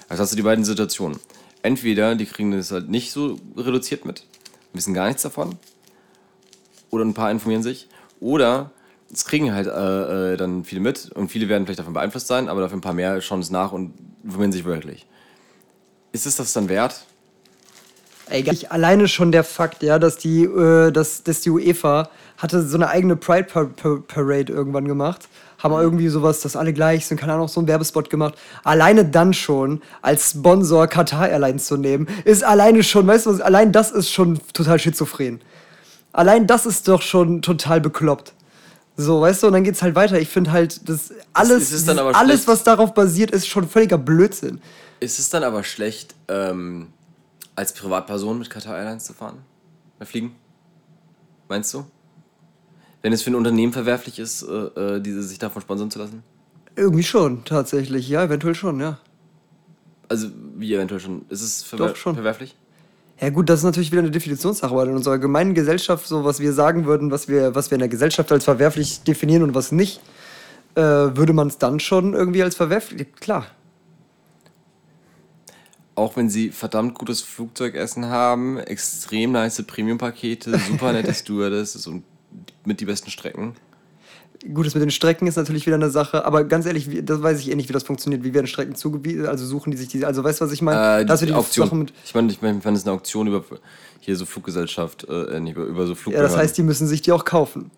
Also hast du die beiden Situationen. Entweder die kriegen das halt nicht so reduziert mit, wissen gar nichts davon, oder ein paar informieren sich, oder es kriegen halt äh, äh, dann viele mit und viele werden vielleicht davon beeinflusst sein, aber dafür ein paar mehr schauen es nach und informieren sich wirklich. Ist es das dann wert? Nicht alleine schon der Fakt, ja, dass die, äh, dass, dass die UEFA hatte so eine eigene Pride Par Par Parade irgendwann gemacht. Haben Mhm. irgendwie sowas, dass alle gleich sind, keine Ahnung, so einen Werbespot gemacht. Alleine dann schon als Sponsor Qatar Airlines zu nehmen, ist alleine schon, weißt du was, allein das ist schon total schizophren. Allein das ist doch schon total bekloppt. So, weißt du, und dann geht's halt weiter. Ich finde halt, das alles, aber alles, was darauf basiert, ist schon völliger Blödsinn. Ist es dann aber schlecht, ähm, als Privatperson mit Qatar Airlines zu fahren? Bei Fliegen? Meinst du? Wenn es für ein Unternehmen verwerflich ist, äh, äh, diese, sich davon sponsern zu lassen? Irgendwie schon, tatsächlich. Ja, eventuell schon, ja. Also, wie eventuell schon? Ist es verwer Doch, schon. verwerflich? Ja gut, das ist natürlich wieder eine Definitionssache, aber in unserer gemeinen Gesellschaft, so was wir sagen würden, was wir, was wir in der Gesellschaft als verwerflich definieren und was nicht, äh, würde man es dann schon irgendwie als verwerflich, klar. Auch wenn sie verdammt gutes Flugzeugessen haben, extrem nice Premium-Pakete, super nette Stewardesses und mit die besten Strecken. Gut, das mit den Strecken ist natürlich wieder eine Sache, aber ganz ehrlich, wie, das weiß ich eh nicht, wie das funktioniert. Wie werden Strecken zugewiesen, also suchen die sich diese, also weißt du, was ich meine? Äh, Das die wird die Auktion. Mit, ich meine, ich meine, das ist eine Auktion über hier so Fluggesellschaft, äh, nicht über, über so ja, Flugbehörden. das heißt, die müssen sich die auch kaufen.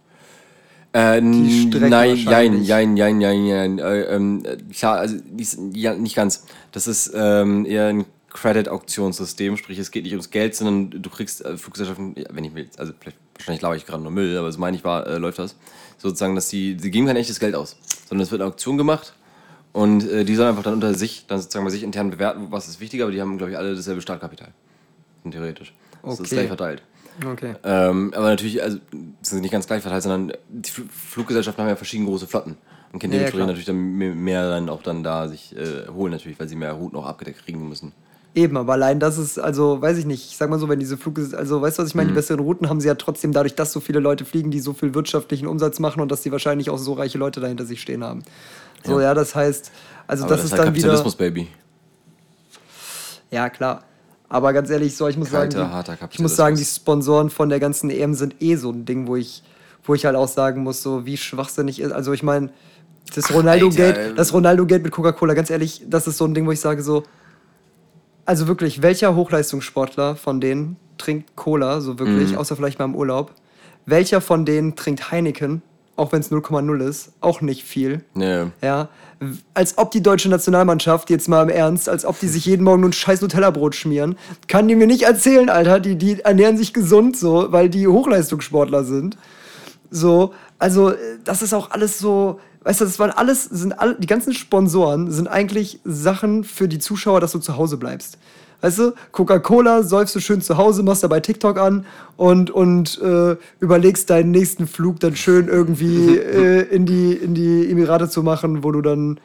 Äh, Die nein, jein, jein, jein, jein, jein. Äh, ähm, äh, klar, also die ist- ja, nicht ganz. Das ist ähm, eher ein Credit-Auktionssystem, sprich es geht nicht ums Geld, sondern du kriegst äh, Fluggesellschaften, ja, wenn ich will, also vielleicht, wahrscheinlich glaube ich gerade nur Müll, aber so meine ich war, äh, läuft das, sozusagen, dass die, sie geben kein echtes Geld aus, sondern es wird eine Auktion gemacht und äh, die sollen einfach dann unter sich, dann sozusagen bei sich intern bewerten, was ist wichtiger, aber die haben, glaube ich, alle dasselbe Startkapital. Theoretisch. Das ist gleich verteilt. Okay. Ähm, aber natürlich, also sind nicht ganz gleich verteilt, sondern die Fl Fluggesellschaften haben ja verschiedene große Flotten und können Ja, ja, dementsprechend klar. natürlich dann mehr, dann auch dann da sich äh, holen natürlich, weil sie mehr Routen auch abgedeckt kriegen müssen. Eben, aber allein das ist, also weiß ich nicht, ich sag mal so, wenn diese Flug, also weißt du, was ich meine, die besseren Routen haben sie ja trotzdem dadurch, dass so viele Leute fliegen, die so viel wirtschaftlichen Umsatz machen und dass die wahrscheinlich auch so reiche Leute dahinter sich stehen haben. So, ja, das heißt, also Aber das, ist halt dann wieder. Kapitalismus, Baby. Ja, klar. Aber ganz ehrlich, so, ich muss Kalter, sagen, die, ich muss sagen, die. Sponsoren von der ganzen EM sind eh so ein Ding, wo ich, wo ich halt auch sagen muss, so wie schwachsinnig ist. Also ich meine, das Ronaldo-Gate, Alter. das Ronaldo-Gate mit Coca-Cola, ganz ehrlich, das ist so ein Ding, wo ich sage so, also wirklich, welcher Hochleistungssportler von denen trinkt Cola, so wirklich, Mhm. außer vielleicht mal im Urlaub? Welcher von denen trinkt Heineken, auch wenn es 0,0 ist? Auch nicht viel. Nee. Ja, als ob die deutsche Nationalmannschaft, jetzt mal im Ernst, als ob die sich jeden Morgen nur ein scheiß Nutella-Brot schmieren, kann die mir nicht erzählen, Alter. Die, die ernähren sich gesund so, weil die Hochleistungssportler sind. So, also das ist auch alles so, weißt du, das waren alles, sind all, die ganzen Sponsoren sind eigentlich Sachen für die Zuschauer, dass du zu Hause bleibst. Weißt du, Coca-Cola säufst du schön zu Hause, machst dabei TikTok an und, und äh, überlegst deinen nächsten Flug dann schön irgendwie äh, in, die, in die Emirate zu machen, wo du dann,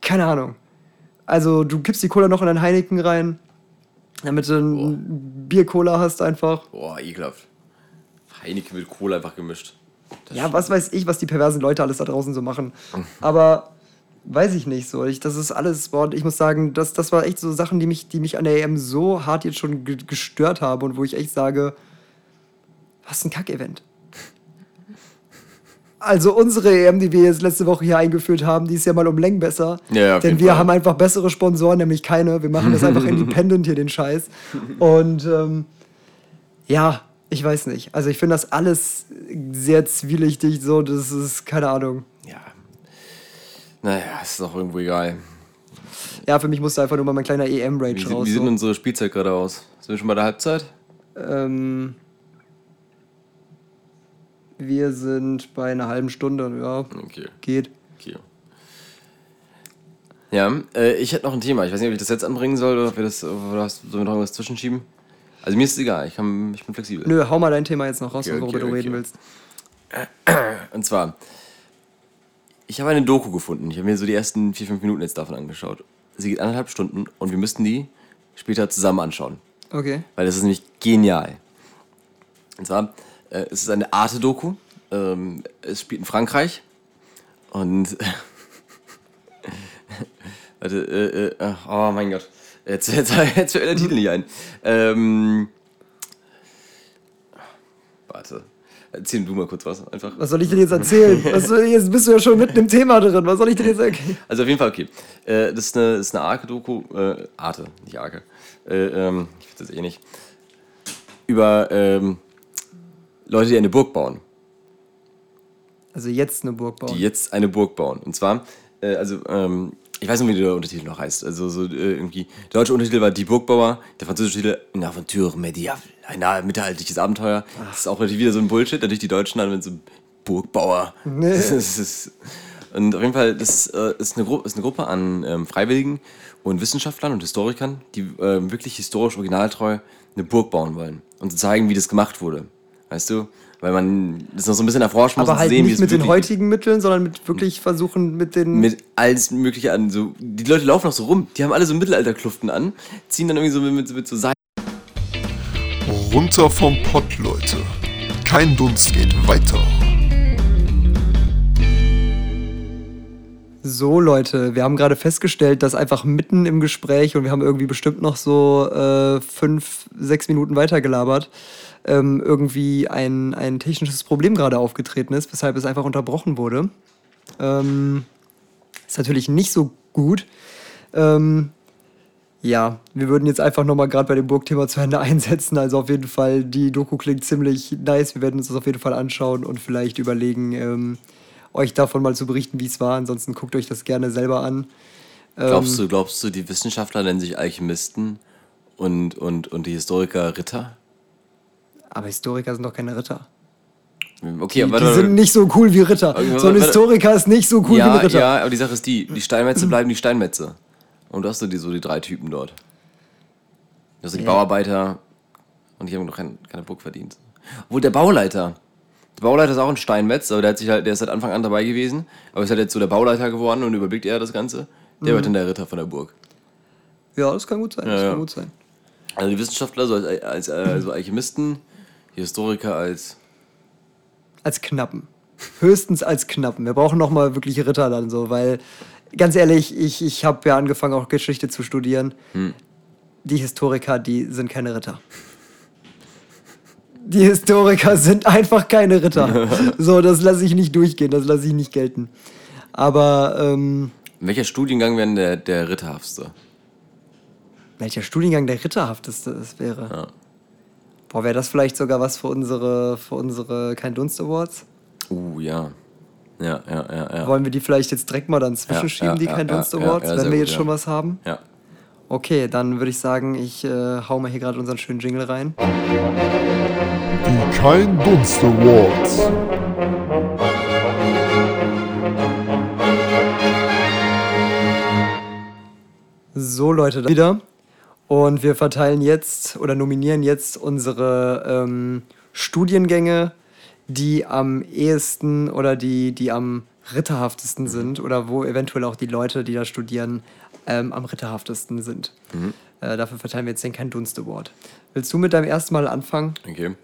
keine Ahnung. Also du kippst die Cola noch in dein Heineken rein, damit du ein Bier-Cola hast einfach. Boah, ekelhaft. Heineken mit Cola einfach gemischt. Das Ja, was weiß ich, was die perversen Leute alles da draußen so machen. Aber weiß ich nicht so. Ich, das ist alles, boah, ich muss sagen, das, das war echt so Sachen, die mich, die mich an der EM so hart jetzt schon ge gestört haben und wo ich echt sage, was ein Kack-Event. Also unsere EM, die wir jetzt letzte Woche hier eingeführt haben, die ist ja mal um Längen besser. Ja, denn wir Fall. haben einfach bessere Sponsoren, nämlich keine. Wir machen das einfach independent hier, den Scheiß. Und ähm, ja, ich weiß nicht. Also ich finde das alles sehr zwielichtig, so, das ist, keine Ahnung. Ja. Naja, ist doch irgendwo egal. Ja, für mich musste einfach nur mal mein kleiner EM-Rage sieht- raus. wie sieht So. unsere Spielzeit gerade aus? Sind wir schon bei der Halbzeit? Ähm, wir sind bei einer halben Stunde, ja, Okay. geht. okay. Ja, äh, ich hätte noch ein Thema. Ich weiß nicht, ob ich das jetzt anbringen soll oder ob wir das, oder sollen wir noch irgendwas zwischenschieben? Also mir ist es egal, ich, kann, ich bin flexibel. Nö, hau mal dein Thema jetzt noch raus, Okay, worüber okay, du reden willst. Und zwar, ich habe eine Doku gefunden. Ich habe mir so die ersten vier, fünf Minuten jetzt davon angeschaut. Sie geht anderthalb Stunden und wir müssten die später zusammen anschauen. Okay. Weil das ist nämlich genial. Und zwar, äh, es ist eine Arte-Doku. Ähm, es spielt in Frankreich. Und. Warte, äh, äh, ach, oh mein Gott. Jetzt, jetzt, jetzt fällt der Titel nicht ein. Ähm, warte. Erzähl du mal kurz was, einfach. Was soll ich denn jetzt erzählen? Was jetzt bist du ja schon mitten im Thema drin. Was soll ich denn jetzt erzählen? Also auf jeden Fall okay. Äh, das ist eine, ist eine Arke-Doku, äh, Arte, nicht Arke. Äh, ähm, ich weiß das eh nicht. Über ähm, Leute, die eine Burg bauen. Also jetzt eine Burg bauen. Die jetzt eine Burg bauen. Und zwar, äh, also, ähm, ich weiß nicht, wie der Untertitel noch heißt. Also so äh, irgendwie. Der deutsche Untertitel war Die Burgbauer, der französische Titel Une Aventure Mediable. Ein mittelalterliches Abenteuer. Das ist auch natürlich wieder so ein Bullshit. Natürlich die Deutschen dann mit so Burgbauer. Nee. Ist, und auf jeden Fall, das äh, ist, eine ist eine Gruppe an ähm, Freiwilligen und Wissenschaftlern und Historikern, die ähm, wirklich historisch originaltreu eine Burg bauen wollen und zu zeigen, wie das gemacht wurde. Weißt du? Weil man das noch so ein bisschen erforschen muss, Aber halt zu sehen, wie nicht es mit den heutigen Mitteln, sondern mit wirklich versuchen, mit den. mit alles Mögliche an. So, die Leute laufen noch so rum, die haben alle so Mittelalterkluften an, ziehen dann irgendwie so mit, mit, so Seilen. Runter vom Pott, Leute. Kein Dunst geht weiter. So, Leute, wir haben gerade festgestellt, dass einfach mitten im Gespräch und wir haben irgendwie bestimmt noch so äh, fünf, sechs Minuten weitergelabert, ähm, irgendwie ein, ein technisches Problem gerade aufgetreten ist, weshalb es einfach unterbrochen wurde. Ähm, ist natürlich nicht so gut. Ähm, ja, wir würden jetzt einfach nochmal gerade bei dem Burgthema zu Ende einsetzen. Also auf jeden Fall, die Doku klingt ziemlich nice. Wir werden uns das auf jeden Fall anschauen und vielleicht überlegen, ähm, euch davon mal zu berichten, wie es war. Ansonsten guckt euch das gerne selber an. Glaubst du, glaubst du, die Wissenschaftler nennen sich Alchemisten und, und, und die Historiker Ritter? Aber Historiker sind doch keine Ritter. Okay, Die, aber die sind nicht so cool wie Ritter. Okay, So ein warte, warte. Historiker ist nicht so cool wie ein ja, Ritter. ja, aber die Sache ist die, die Steinmetze bleiben die Steinmetze. Und du hast so die, so die drei Typen dort. Du hast die Ja. Bauarbeiter und die haben noch kein, keine Burg verdient. Obwohl der Bauleiter. Der Bauleiter ist auch ein Steinmetz, aber der, hat sich halt, der ist seit Anfang an dabei gewesen. Aber ist halt jetzt so der Bauleiter geworden und überblickt er das Ganze. Der Mhm. wird dann der Ritter von der Burg. Ja, das kann gut sein. das ja. kann gut sein. Also die Wissenschaftler so als, als, also Alchemisten, die Historiker als. Als Knappen. Höchstens als Knappen. Wir brauchen noch mal wirklich Ritter dann so, weil ganz ehrlich, ich, ich habe ja angefangen auch Geschichte zu studieren. Die Historiker, die sind keine Ritter. Die Historiker sind einfach keine Ritter. so, das lasse ich nicht durchgehen, das lasse ich nicht gelten. Aber ähm, Welcher Studiengang wäre denn der, der ritterhaftste? welcher Studiengang der ritterhafteste es wäre? Ja. Boah, wäre das vielleicht sogar was für unsere, für unsere Kein Dunst Awards? Uh, ja. Ja, ja, ja, ja. Wollen wir die vielleicht jetzt direkt mal dann zwischenschieben, ja, die ja, Kein ja, Dunst ja, Awards, ja, wenn wir gut, jetzt ja. schon was haben? ja. Okay, dann würde ich sagen, ich äh, hau mal hier gerade unseren schönen Jingle rein. Die Kein Dunst Awards. So, Leute, da wieder. Und wir verteilen jetzt oder nominieren jetzt unsere ähm, Studiengänge, die am ehesten oder die, die am ritterhaftesten sind oder wo eventuell auch die Leute, die da studieren, ähm, am ritterhaftesten sind. Äh, dafür verteilen wir jetzt den Kein Dunst Award. Willst du mit deinem ersten Mal anfangen? Okay.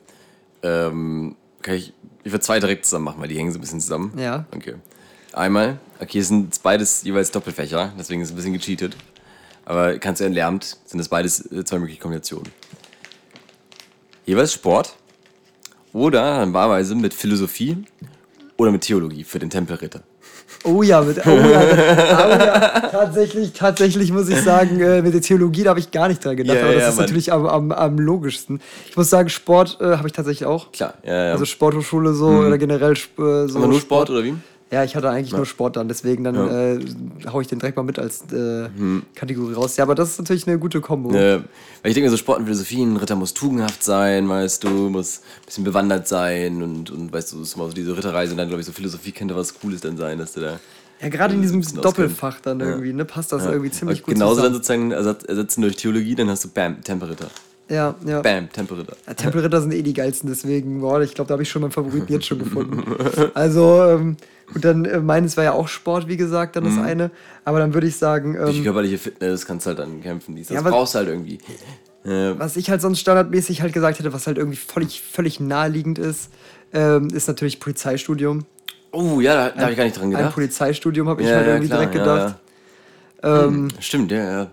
Ähm, kann ich. Ich würde zwei direkt zusammen machen, weil die hängen so ein bisschen zusammen. Ja. Okay. Einmal, okay, es sind beides jeweils Doppelfächer, deswegen ist es ein bisschen gecheatet. Aber kannst du entlernt, sind es beides äh, zwei mögliche Kombinationen. Jeweils Sport oder dann wahlweise mit Philosophie oder mit Theologie für den Tempelritter. Oh ja, mit, oh ja, mit, oh ja, tatsächlich, tatsächlich muss ich sagen, äh, mit der Theologie, da habe ich gar nicht dran gedacht, Ja, aber das ja, ist Mann. natürlich am, am, am logischsten. Ich muss sagen, Sport äh, habe ich tatsächlich auch. Klar, ja, ja. Also Sporthochschule so oder generell äh, so. Aber nur Sport oder wie? Ja, ich hatte eigentlich nur Sport dann, deswegen dann Ja. äh, hau ich den direkt mal mit als äh, Kategorie raus. Ja, aber das ist natürlich eine gute Kombo. Äh, weil ich denke, so Sport und Philosophie, ein Ritter muss tugendhaft sein, weißt du, muss ein bisschen bewandert sein und, und weißt du, ist immer so diese Ritterreise und dann, glaube ich, so Philosophie könnte was Cooles dann sein, dass du da. Ja, gerade in diesem bisschen auskennt. Doppelfach dann irgendwie, ne, passt das irgendwie ziemlich Und gut Genauso dann zusammen. sozusagen ersatz- ersetzen durch Theologie, dann hast du Bam, Tempelritter. Ja, ja. Bam, Tempelritter. Ja, Tempelritter sind eh die geilsten, deswegen, boah, ich glaube, da habe ich schon meinen Favoriten jetzt schon gefunden. Also, ähm, gut, dann äh, meines war ja auch Sport, wie gesagt, dann das Mhm. eine. Aber dann würde ich sagen, Durch die ähm, körperliche Fitness kannst du halt dann kämpfen. Das Ja, was- brauchst du halt irgendwie. Äh, was ich halt sonst standardmäßig halt gesagt hätte, was halt irgendwie völlig, völlig naheliegend ist, ähm, ist natürlich Polizeistudium. oh, ja, da, da habe ich gar nicht dran Ein gedacht. Polizeistudium habe ich Ja, halt ja, irgendwie klar, direkt ja, gedacht. Ähm, Stimmt, ja, ja.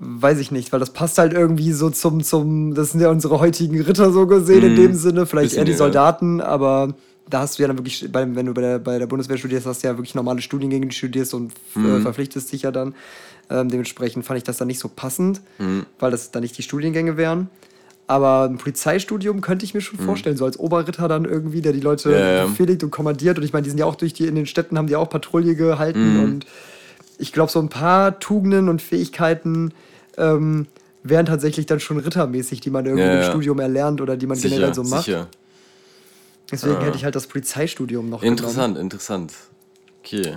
weiß ich nicht, weil das passt halt irgendwie so zum, zum, das sind ja unsere heutigen Ritter so gesehen in Mhm. dem Sinne, vielleicht Bisschen, eher die ja. Soldaten, aber da hast du ja dann wirklich, bei, wenn du bei der, bei der Bundeswehr studierst, hast du ja wirklich normale Studiengänge, die du studierst und Mhm. äh, verpflichtest dich ja dann. Ähm, dementsprechend fand ich das dann nicht so passend, Mhm. weil das dann nicht die Studiengänge wären. Aber ein Polizeistudium könnte ich mir schon vorstellen, so als Oberritter dann irgendwie, der die Leute Mhm. Ja, befehligt und kommandiert. Und ich meine, die sind ja auch durch die, in den Städten haben die auch Patrouille gehalten Mhm. und ich glaube, so ein paar Tugenden und Fähigkeiten ähm, wären tatsächlich dann schon rittermäßig, die man irgendwie Ja, im. Studium erlernt oder die man generell so macht. sicher. Deswegen hätte ich halt das Polizeistudium noch Interessant, interessant. Okay.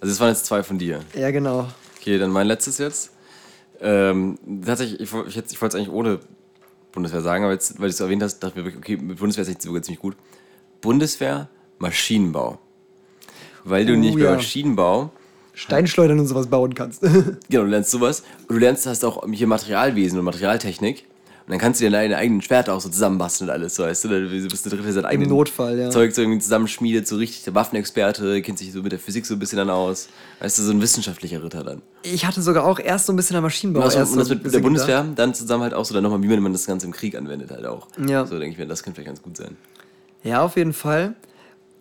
Also, es waren jetzt zwei von dir. genommen. Ja, genau. Okay, dann mein letztes jetzt. Ähm, tatsächlich, ich, ich, ich wollte es eigentlich ohne Bundeswehr sagen, aber jetzt, weil du es erwähnt hast, dachte ich mir wirklich, okay, mit Bundeswehr ist echt sogar ziemlich gut. Bundeswehr, Maschinenbau. Weil du Oh, nicht bei ja. Maschinenbau, Steinschleudern und sowas bauen kannst. genau, du lernst sowas und du lernst hast auch hier Materialwesen und Materialtechnik. Und dann kannst du dir deine eigenen Schwerter auch so zusammenbasteln und alles, so weißt du, dann bist du drin für sein eigenes Notfall, ja. Zeug so irgendwie zusammenschmiedet, so richtig der Waffenexperte, kennt sich so mit der Physik so ein bisschen dann aus. Weißt du, so ein wissenschaftlicher Ritter dann. ich hatte sogar auch erst so ein bisschen an Maschinenbau. Und das, erst und das so mit der Bundeswehr gedacht. dann zusammen halt auch so dann nochmal, wie man das Ganze im Krieg anwendet halt auch. Ja. So denke ich mir, das könnte vielleicht ganz gut sein. Ja, auf jeden Fall.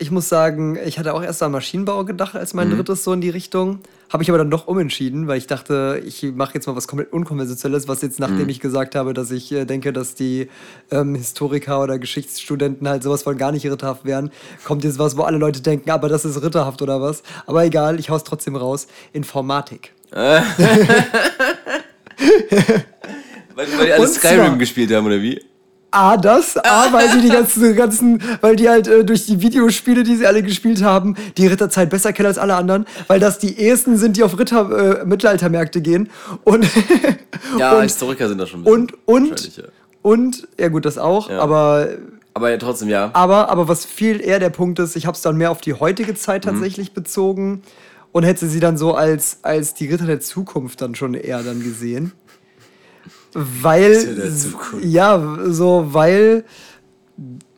Ich muss sagen, ich hatte auch erst an Maschinenbau gedacht als Mhm. mein drittes so in die Richtung. Habe ich aber dann doch umentschieden, weil ich dachte, ich mache jetzt mal was komplett Unkonventionelles, was jetzt, nachdem Mhm. ich gesagt habe, dass ich äh, denke, dass die ähm, Historiker oder Geschichtsstudenten halt sowas von gar nicht ritterhaft wären, kommt jetzt was, wo alle Leute denken, aber das ist ritterhaft oder was. Aber egal, ich hau's trotzdem raus. Informatik. Weil, weil die alle Skyrim gespielt haben, oder wie? A, das, A, weil die die ganzen, ganzen weil die halt äh, durch die Videospiele, die sie alle gespielt haben, die Ritterzeit besser kennen als alle anderen, weil das die ehesten sind, die auf Ritter, äh, Mittelaltermärkte gehen und, Ja, und, Historiker sind da schon ein bisschen und, und, ja. und, ja gut, das auch, Ja. aber, Aber ja, trotzdem, ja. aber, aber was viel eher der Punkt ist, ich habe es dann mehr auf die heutige Mhm. Zeit tatsächlich bezogen und hätte sie dann so als, als die Ritter der Zukunft dann schon eher dann gesehen. Weil, ja so, weil,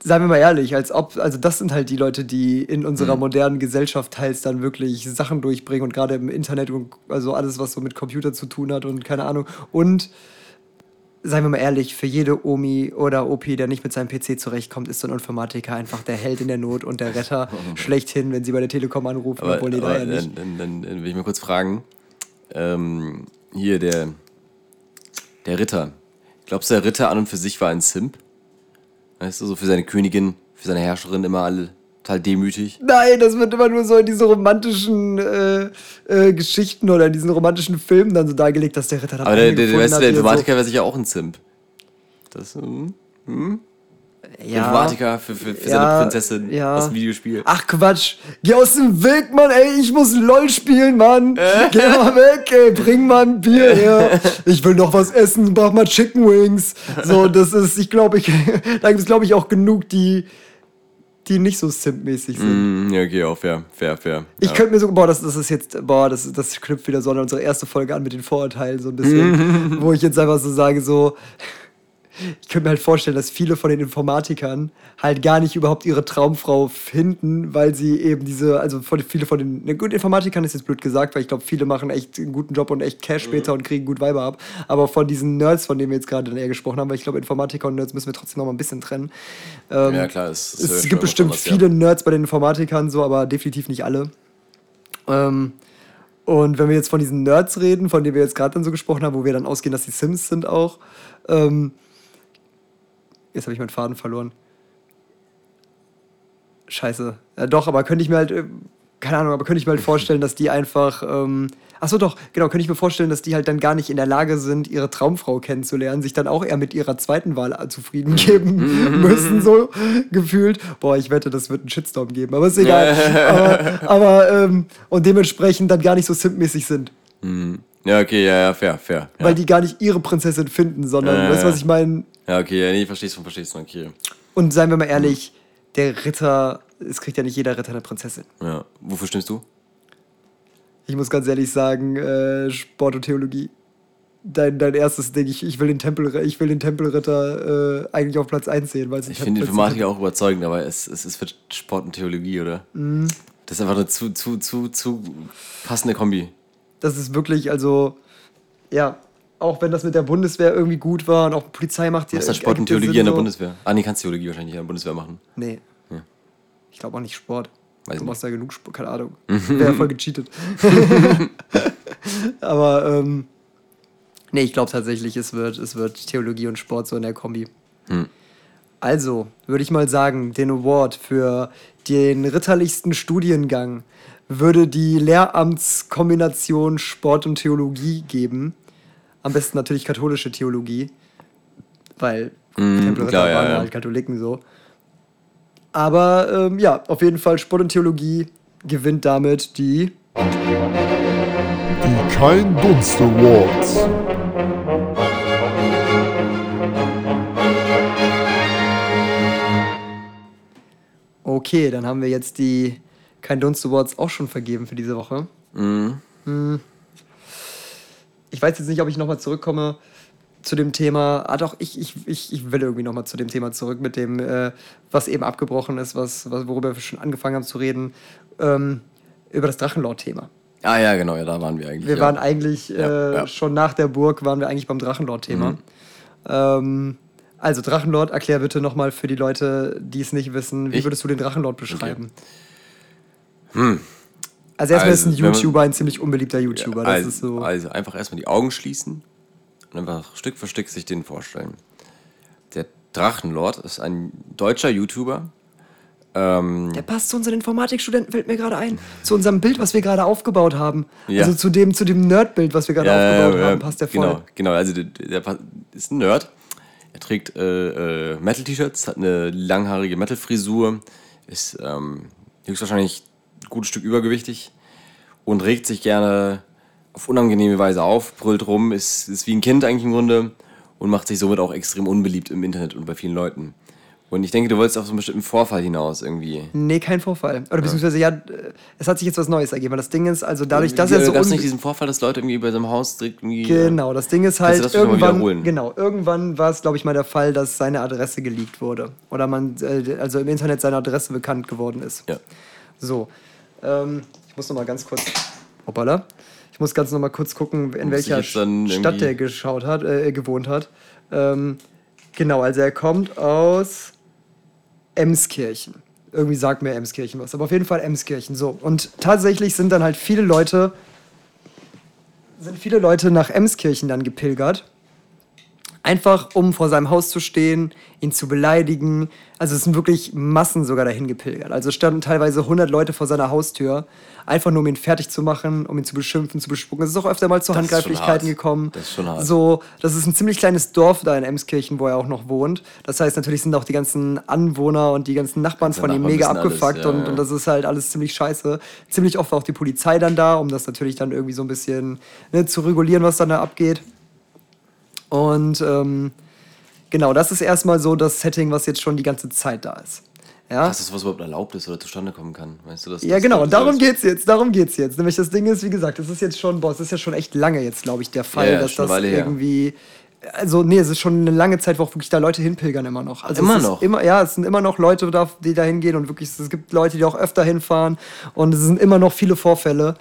seien wir mal ehrlich, als ob, also das sind halt die Leute, die in Mhm. unserer modernen Gesellschaft teils dann wirklich Sachen durchbringen und gerade im Internet und also alles, was so mit Computer zu tun hat und keine Ahnung. Und seien wir mal ehrlich, für jede Omi oder OP, der nicht mit seinem PC zurechtkommt, ist so ein Informatiker einfach der Held in der Not und der Retter schlechthin, wenn sie bei der Telekom anrufen, Aber, obwohl da aber ja nicht. dann, dann, dann will ich mal kurz fragen. Ähm, hier, der, der Ritter. Glaubst du, der Ritter an und für sich war ein Simp? Weißt du, so für seine Königin, für seine Herrscherin immer alle total demütig? Nein, das wird immer nur so in diese romantischen äh, äh, Geschichten oder in diesen romantischen Filmen dann so dargelegt, dass der Ritter dann Aber der, der, der, weißt du, der Informatiker wäre sicher auch ein Simp. Das, hm? so, Der ja. Informatiker für, für, für Ja, seine Prinzessin ja. aus dem Videospiel. Ach Quatsch, geh aus dem Weg, Mann, ey, ich muss LOL spielen, Mann. Äh? Geh mal weg, ey, bring mal ein Bier her. Ich will noch was essen, brauch mal Chicken Wings. So, das ist, ich glaube, ich, da gibt es, glaube ich, auch genug, die, die nicht so Simp-mäßig sind. Hm, ja, okay, auch fair, fair, fair. Ich ja. könnte mir so, boah, das, das ist jetzt, boah, das, das knüpft wieder so an unsere erste Folge an mit den Vorurteilen so ein bisschen, wo ich jetzt einfach so sage, so, ich könnte mir halt vorstellen, dass viele von den Informatikern halt gar nicht überhaupt ihre Traumfrau finden, weil sie eben diese, also viele von den, ne, gut, Informatikern ist jetzt blöd gesagt, weil ich glaube, viele machen echt einen guten Job und echt Cash später und kriegen gut Weiber ab, aber von diesen Nerds, von denen wir jetzt gerade dann eher gesprochen haben, weil ich glaube, Informatiker und Nerds müssen wir trotzdem noch mal ein bisschen trennen. Ähm, Ja, klar, es, es gibt bestimmt was, ja. viele Nerds bei den Informatikern, so, aber definitiv nicht alle. Ähm, und wenn wir jetzt von diesen Nerds reden, von denen wir jetzt gerade dann so gesprochen haben, wo wir dann ausgehen, dass die Sims sind auch, ähm, jetzt habe ich meinen Faden verloren. Scheiße. Ja, doch, aber könnte ich mir halt, äh, keine Ahnung, aber könnte ich mir halt vorstellen, dass die einfach, ähm, ach so doch, genau, könnte ich mir vorstellen, dass die halt dann gar nicht in der Lage sind, ihre Traumfrau kennenzulernen, sich dann auch eher mit ihrer zweiten Wahl äh, zufrieden geben müssen, so gefühlt. Boah, ich wette, das wird einen Shitstorm geben, aber ist egal. aber, aber ähm, und dementsprechend dann gar nicht so simpmäßig sind. Ja, okay, ja, ja, fair, fair. Ja, Weil die gar nicht ihre Prinzessin finden, sondern, ja, weißt du, was ich meine? Ja okay, ja, nee, verstehst du, verstehst du, okay. Und seien wir mal ehrlich, der Ritter, es kriegt ja nicht jeder Ritter eine Prinzessin. Ja, wofür stimmst du? Ich muss ganz ehrlich sagen, äh, Sport und Theologie. Dein, dein erstes Ding, ich, ich will den Tempel, ich will den Tempelritter äh, eigentlich auf Platz 1 sehen, weil es Ich finde Tempel- Informatik auch überzeugend, aber es, es ist für Sport und Theologie, oder? Mhm. Das ist einfach eine zu, zu, zu, zu passende Kombi. Das ist wirklich, also, ja, auch wenn das mit der Bundeswehr irgendwie gut war und auch Polizei macht Was ist ja das Sport und ja Theologie in der. Bundeswehr? Ah, nee, kannst Theologie wahrscheinlich in der Bundeswehr machen. Nee. Ich glaube auch nicht Sport. Weiß du machst da genug Sport, keine Ahnung. Wäre voll gecheatet. Aber, ähm, nee, ich glaube tatsächlich, es wird, es wird Theologie und Sport so in der Kombi. Also, würde ich mal sagen, den Award für den ritterlichsten Studiengang würde die Lehramtskombination Sport und Theologie geben. Am besten natürlich katholische Theologie, weil Tempelritter klar, ja, waren ja. halt Katholiken so. Aber ähm, ja, auf jeden Fall Sport und Theologie gewinnt damit die. Die Kein Dunst Awards. Okay, dann haben wir jetzt die Kein Dunst Awards auch schon vergeben für diese Woche. Hm. Ich weiß jetzt nicht, ob ich nochmal zurückkomme zu dem Thema. Ah, doch, ich, ich, ich, ich will irgendwie nochmal zu dem Thema zurück, mit dem, äh, was eben abgebrochen ist, was, was, worüber wir schon angefangen haben zu reden. Ähm, über das Drachenlord-Thema. Ah ja, genau, ja, da waren wir eigentlich. Wir ja. waren eigentlich äh, Ja, ja. schon nach der Burg, waren wir eigentlich beim Drachenlord-Thema. Mhm. Ähm, also Drachenlord, erklär bitte nochmal für die Leute, die es nicht wissen, wie Ich? würdest du den Drachenlord beschreiben? Also erstmal Also, ist ein man- YouTuber, ein ziemlich unbeliebter YouTuber. das also, so. also einfach erstmal die Augen schließen und einfach Stück für Stück sich den vorstellen. Der Drachenlord ist ein deutscher YouTuber. Ähm, Der passt zu unseren Informatikstudenten, fällt mir gerade ein. Zu unserem Bild, was wir gerade aufgebaut haben. Ja. Also zu dem, zu dem Nerd-Bild, was wir gerade aufgebaut haben, passt der voll. Genau, genau. Also der, der ist ein Nerd. Er trägt äh, äh, Metal-T-Shirts, hat eine langhaarige Metal-Frisur, ist ähm, höchstwahrscheinlich ein gutes Stück übergewichtig und regt sich gerne auf unangenehme Weise auf, brüllt rum, ist, ist wie ein Kind eigentlich im Grunde und macht sich somit auch extrem unbeliebt im Internet und bei vielen Leuten. Und ich denke, du wolltest auf so einen bestimmten Vorfall hinaus irgendwie. Nee, kein Vorfall. Oder beziehungsweise, ja, äh, es hat sich jetzt was Neues ergeben. Das Ding ist, also dadurch, dass er so. Gab es nicht diesen Vorfall, dass Leute irgendwie bei so einem Haus direkt irgendwie. Genau, das Ding ist halt das irgendwann, genau, irgendwann war es, glaube ich, mal der Fall, dass seine Adresse geleakt wurde. Oder man, äh, also im Internet seine Adresse bekannt geworden ist. Ja. So, ähm, ich muss noch mal ganz kurz, hoppala, ich muss ganz noch mal kurz gucken, in Muss welcher Stadt der geschaut hat, äh, gewohnt hat. Ähm, genau, also er kommt aus Emskirchen. Irgendwie sagt mir Emskirchen was, aber auf jeden Fall Emskirchen. So, und tatsächlich sind dann halt viele Leute, sind viele Leute nach Emskirchen dann gepilgert. Einfach um vor seinem Haus zu stehen, ihn zu beleidigen. Also es sind wirklich Massen sogar dahin gepilgert. Also es standen teilweise 100 Leute vor seiner Haustür, einfach nur um ihn fertig zu machen, um ihn zu beschimpfen, zu bespucken. Es ist auch öfter mal zu Das Handgreiflichkeiten gekommen. Das ist schon hart. So, das ist ein ziemlich kleines Dorf da in Emskirchen, wo er auch noch wohnt. Das heißt, natürlich sind auch die ganzen Anwohner und die ganzen Nachbarn Ganze von ihm Nachbarn mega wissen alles, abgefuckt ja, und, ja. und das ist halt alles ziemlich scheiße. Ziemlich oft war auch die Polizei dann da, um das natürlich dann irgendwie so ein bisschen ne, zu regulieren, was dann da abgeht. Und ähm, genau, das ist erstmal so das Setting, was jetzt schon die ganze Zeit da ist. Ja, Dass das was überhaupt erlaubt ist oder zustande kommen kann. Weißt du, das, ja das- genau, und darum geht's jetzt, darum geht's jetzt. Nämlich das Ding ist, wie gesagt, das ist jetzt schon, boah, es ist ja schon echt lange jetzt, glaube ich, der Fall, Ja, ja, dass das Weile irgendwie. Also, nee, es ist schon eine lange Zeit, wo auch wirklich da Leute hinpilgern immer noch. Also Immer es noch? Immer, ja, es sind immer noch Leute, da- die da hingehen und wirklich, es gibt Leute, die auch öfter hinfahren und es sind immer noch viele Vorfälle.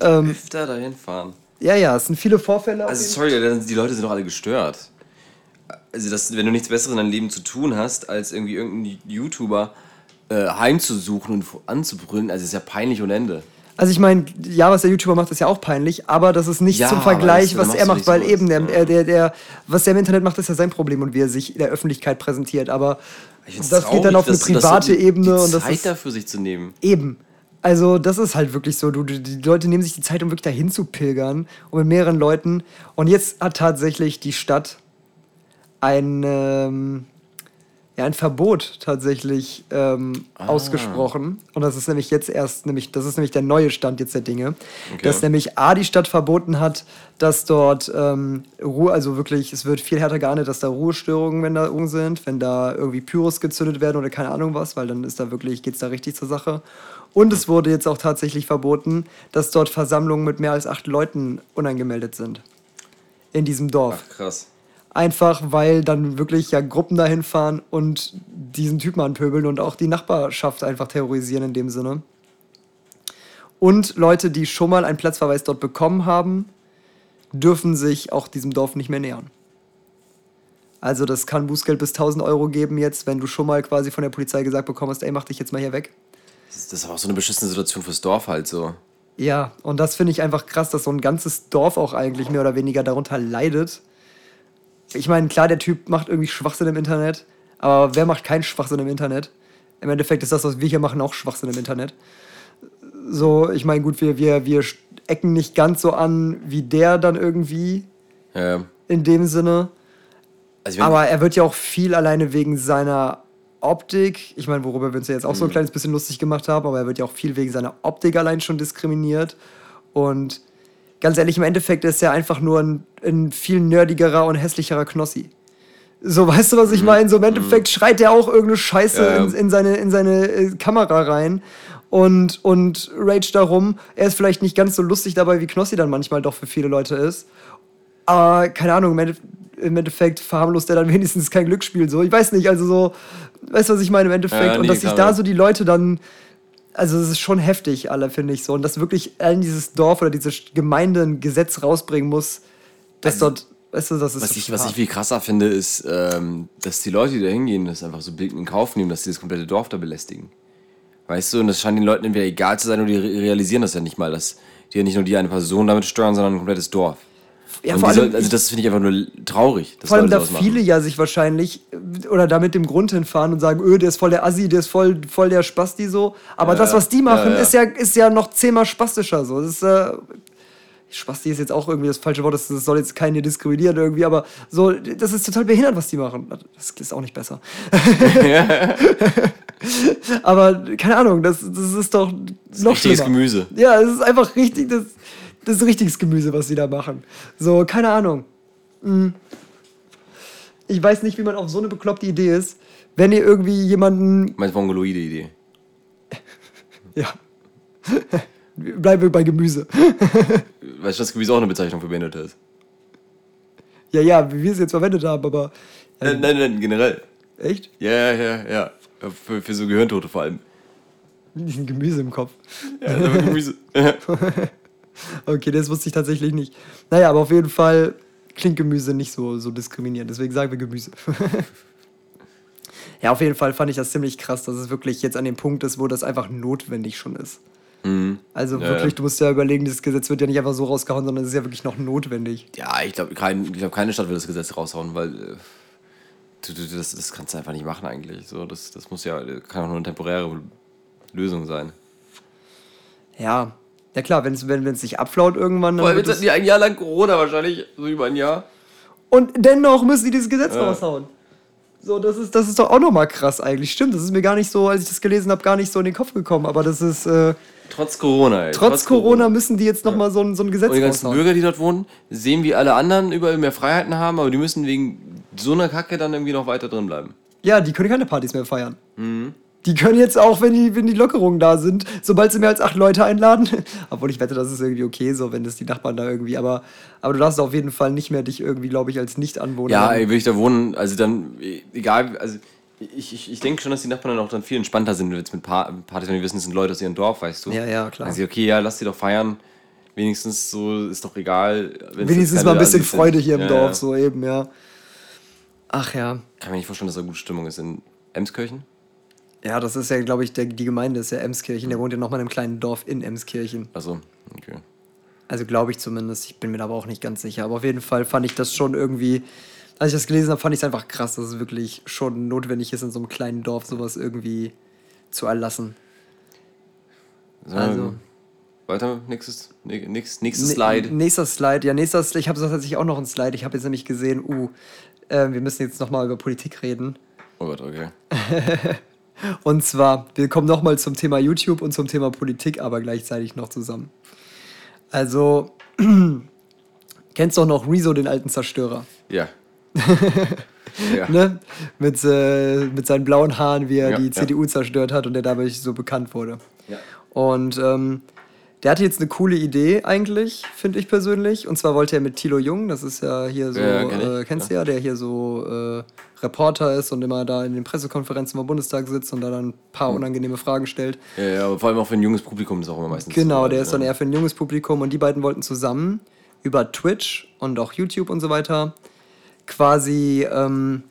ähm, öfter dahin fahren. Ja, ja, es sind viele Vorfälle. Also sorry, die Leute sind doch alle gestört. Also das, wenn du nichts Besseres in deinem Leben zu tun hast, als irgendwie irgendeinen YouTuber äh, heimzusuchen und anzubrüllen, also ist ja peinlich ohne Ende. Also ich meine, ja, was der YouTuber macht, ist ja auch peinlich, aber das ist nicht Ja, zum Vergleich, das- was er macht, weil nicht eben der, sowas. der, der, der, was er im Internet macht, ist ja sein Problem und wie er sich in der Öffentlichkeit präsentiert. Aber das geht traurig, dann auf eine dass- dass private so die, Ebene die und das Zeit ist dafür sich zu nehmen. eben. Also das ist halt wirklich so, du, die Leute nehmen sich die Zeit, um wirklich dahin zu pilgern und mit mehreren Leuten. Und jetzt hat tatsächlich die Stadt ein, ähm, ja, ein Verbot tatsächlich ähm, Ah. ausgesprochen. Und das ist nämlich jetzt erst, nämlich, das ist nämlich der neue Stand jetzt der Dinge. Okay. Dass nämlich A, die Stadt verboten hat, dass dort ähm, Ruhe, also wirklich, es wird viel härter geahndet, dass da Ruhestörungen, wenn da irgendwo sind, wenn da irgendwie Pyros gezündet werden oder keine Ahnung was, weil dann ist da wirklich, geht's da richtig zur Sache. Und es wurde jetzt auch tatsächlich verboten, dass dort Versammlungen mit mehr als acht Leuten unangemeldet sind. In diesem Dorf. Ach krass. Einfach weil dann wirklich ja Gruppen dahin fahren und diesen Typen anpöbeln und auch die Nachbarschaft einfach terrorisieren in dem Sinne. Und Leute, die schon mal einen Platzverweis dort bekommen haben, dürfen sich auch diesem Dorf nicht mehr nähern. Also das kann Bußgeld bis 1000 Euro geben jetzt, wenn du schon mal quasi von der Polizei gesagt bekommen hast, ey, mach dich jetzt mal hier weg. Das ist, auch so eine beschissene Situation fürs Dorf halt so. Ja, und das finde ich einfach krass, dass so ein ganzes Dorf auch eigentlich mehr oder weniger darunter leidet. Ich meine, klar, der Typ macht irgendwie Schwachsinn im Internet, aber wer macht keinen Schwachsinn im Internet? Im Endeffekt ist das, was wir hier machen, auch Schwachsinn im Internet. So, ich meine, gut, wir, wir, wir ecken nicht ganz so an wie der dann irgendwie Ja. in dem Sinne. Also Aber er wird ja auch viel alleine wegen seiner Optik, ich meine, worüber wir uns ja jetzt auch Mhm. so ein kleines bisschen lustig gemacht haben, aber er wird ja auch viel wegen seiner Optik allein schon diskriminiert. Und ganz ehrlich, im Endeffekt ist er einfach nur ein, ein viel nerdigerer und hässlicherer Knossi. So, weißt du, was ich meine? So im Endeffekt schreit er auch irgendeine Scheiße Mhm. Ja, ja. in, in seine, in seine äh, Kamera rein und, und rage darum. Er ist vielleicht nicht ganz so lustig dabei, wie Knossi dann manchmal doch für viele Leute ist. Aber keine Ahnung, im Endeffekt, verharmlost er dann wenigstens kein Glücksspiel. So, ich weiß nicht, also so, weißt du, was ich meine im Endeffekt? Ja, und nee, dass sich da so die Leute dann, also es ist schon heftig, alle, finde ich so. Und dass wirklich allen dieses Dorf oder diese Gemeinde ein Gesetz rausbringen muss, dass Also, dort, weißt du, das ist was ich, total was ich viel krasser finde, ist, ähm, dass die Leute, die da hingehen, das einfach so blind in Kauf nehmen, dass sie das komplette Dorf da belästigen. Weißt du, und das scheint den Leuten entweder egal zu sein oder die re- realisieren das ja nicht mal, dass die ja nicht nur die eine Person damit steuern, sondern ein komplettes Dorf. Ja, vor allem, soll, also das finde ich einfach nur traurig. Vor allem da viele ja sich wahrscheinlich äh, oder da mit dem Grund hinfahren und sagen, öh, der ist voll der Assi, der ist voll, voll der Spasti so. Aber Ja, das, was die machen, Ja. Ist, ja, ist ja noch zehnmal spastischer so. Das ist, äh, Spasti ist jetzt auch irgendwie das falsche Wort, das, soll jetzt keinen hier diskriminieren irgendwie, aber so, das ist total behindert, was die machen. Das ist auch nicht besser. aber keine Ahnung, das, das ist doch noch richtiges schlimmer. Gemüse. Ja, es ist einfach richtig, das, das ist richtiges Gemüse, was sie da machen. So, keine Ahnung. Hm. Ich weiß nicht, wie man auf so eine bekloppte Idee ist. Wenn ihr irgendwie jemanden. Meine mongoloide Idee. Ja. Bleiben wir bei Gemüse. Weißt du, dass Gemüse auch eine Bezeichnung für Behinderte ist? Ja, ja, wie wir es jetzt verwendet haben, aber. Nein, nein, nein, generell. Echt? Ja, ja, ja, ja. Für, für so Gehirntote vor allem. Diesen Gemüse im Kopf. Ja, Gemüse. Okay, das wusste ich tatsächlich nicht. Naja, aber auf jeden Fall klingt Gemüse nicht so, so diskriminierend. Deswegen sagen wir Gemüse. ja, auf jeden Fall fand ich das ziemlich krass, dass es wirklich jetzt an dem Punkt ist, wo das einfach notwendig schon ist. Also Ja, wirklich, ja. du musst ja überlegen, dieses Gesetz wird ja nicht einfach so rausgehauen, sondern es ist ja wirklich noch notwendig. ja, ich glaube, kein, ich glaub, keine Stadt will das Gesetz raushauen, weil äh, du, du, das, das kannst du einfach nicht machen eigentlich. So, das, das muss ja, kann auch nur eine temporäre Lösung sein. Ja, ja klar, wenn's, wenn es sich abflaut irgendwann, dann Weil es, hatten ja ein Jahr lang Corona wahrscheinlich, so über ein Jahr. Und dennoch müssen die dieses Gesetz Ja. raushauen. So, das ist, das ist doch auch nochmal krass eigentlich. Stimmt, das ist mir gar nicht so, als ich das gelesen habe, gar nicht so in den Kopf gekommen. Aber das ist, äh, Trotz Corona, ey. trotz, Corona, müssen die jetzt nochmal so, ein- so ein Gesetz Und die ganzen raushauen. Bürger, die dort wohnen, sehen, wie alle anderen überall mehr Freiheiten haben, aber die müssen wegen so einer Kacke dann irgendwie noch weiter drin bleiben. Ja, die können keine Partys mehr feiern. Mhm. Die können jetzt auch, wenn die, wenn die Lockerungen da sind, sobald sie mehr als acht Leute einladen, obwohl ich wette, das ist irgendwie okay, so wenn das die Nachbarn da irgendwie, aber, aber du darfst auf jeden Fall nicht mehr dich irgendwie, glaube ich, als Nicht-Anwohner. Ja, ey, will ich da wohnen, also dann, egal, also ich, ich, ich denke schon, dass die Nachbarn dann auch dann viel entspannter sind jetzt mit Pa- Partys, wenn die wissen, es sind Leute aus ihrem Dorf, weißt du. Ja, ja, klar. Also, okay, ja, lass die doch feiern. Wenigstens so, ist doch egal. Wenigstens mal ein bisschen sind. Freude hier im Ja, Dorf, ja. so eben, ja. Ach ja. Kann mir nicht vorstellen, dass da gute Stimmung ist in Emskirchen. Ja, das ist ja, glaube ich, der, die Gemeinde ist ja Emskirchen. Der wohnt ja nochmal in einem kleinen Dorf in Emskirchen. Achso, okay. Also glaube ich zumindest. Ich bin mir da aber auch nicht ganz sicher. Aber auf jeden Fall fand ich das schon irgendwie, als ich das gelesen habe, fand ich es einfach krass, dass es wirklich schon notwendig ist, in so einem kleinen Dorf sowas irgendwie zu erlassen. So, Also. Weiter, nächstes, nä- nächstes, nächstes Slide. Nächster Slide. Ja, nächster Slide. Ich habe tatsächlich auch noch einen Slide. Ich habe jetzt nämlich gesehen, uh, äh, wir müssen jetzt nochmal über Politik reden. Oh Gott, okay. Und zwar, wir kommen nochmal zum Thema YouTube und zum Thema Politik, aber gleichzeitig noch zusammen. Also, kennst du auch noch Rezo, den alten Zerstörer? Ja. ja. Ne? Mit, äh, mit seinen blauen Haaren, wie er Ja, die ja. CDU zerstört hat und der dadurch so bekannt wurde. Ja. Und ähm, der hatte jetzt eine coole Idee eigentlich, finde ich persönlich. Und zwar wollte er mit Thilo Jung, das ist ja hier so, Ja, kenn äh, kennst du ja, der hier so äh, Reporter ist und immer da in den Pressekonferenzen vom Bundestag sitzt und da dann ein paar Hm. unangenehme Fragen stellt. Ja, ja, aber vor allem auch für ein junges Publikum ist auch immer meistens. Genau, so, der ist dann ja. eher für ein junges Publikum und die beiden wollten zusammen über Twitch und auch YouTube und so weiter quasi ähm,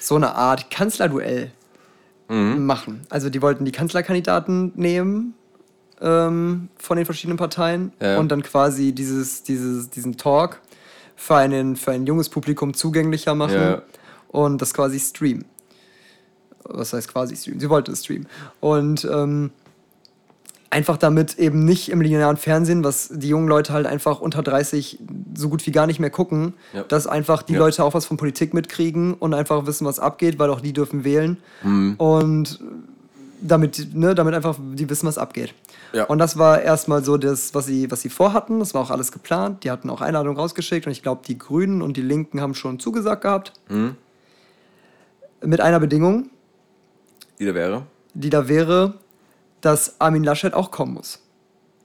so eine Art Kanzlerduell Mhm. machen. Also die wollten die Kanzlerkandidaten nehmen ähm, von den verschiedenen Parteien Ja. und dann quasi dieses, dieses, diesen Talk für, einen, für ein junges Publikum zugänglicher machen Ja. und das quasi streamen. Was heißt quasi streamen? Sie wollte es streamen. Und ähm, einfach damit eben nicht im linearen Fernsehen, was die jungen Leute halt einfach unter 30 so gut wie gar nicht mehr gucken, Ja. dass einfach die Ja. Leute auch was von Politik mitkriegen und einfach wissen, was abgeht, weil auch die dürfen wählen. Mhm. Und damit, ne, damit einfach die wissen, was abgeht. Ja. Und das war erstmal so das, was sie, was sie vorhatten. Das war auch alles geplant. Die hatten auch Einladungen rausgeschickt und ich glaube, die Grünen und die Linken haben schon zugesagt gehabt. Mhm. Mit einer Bedingung, Die da wäre. die da wäre, dass Armin Laschet auch kommen muss.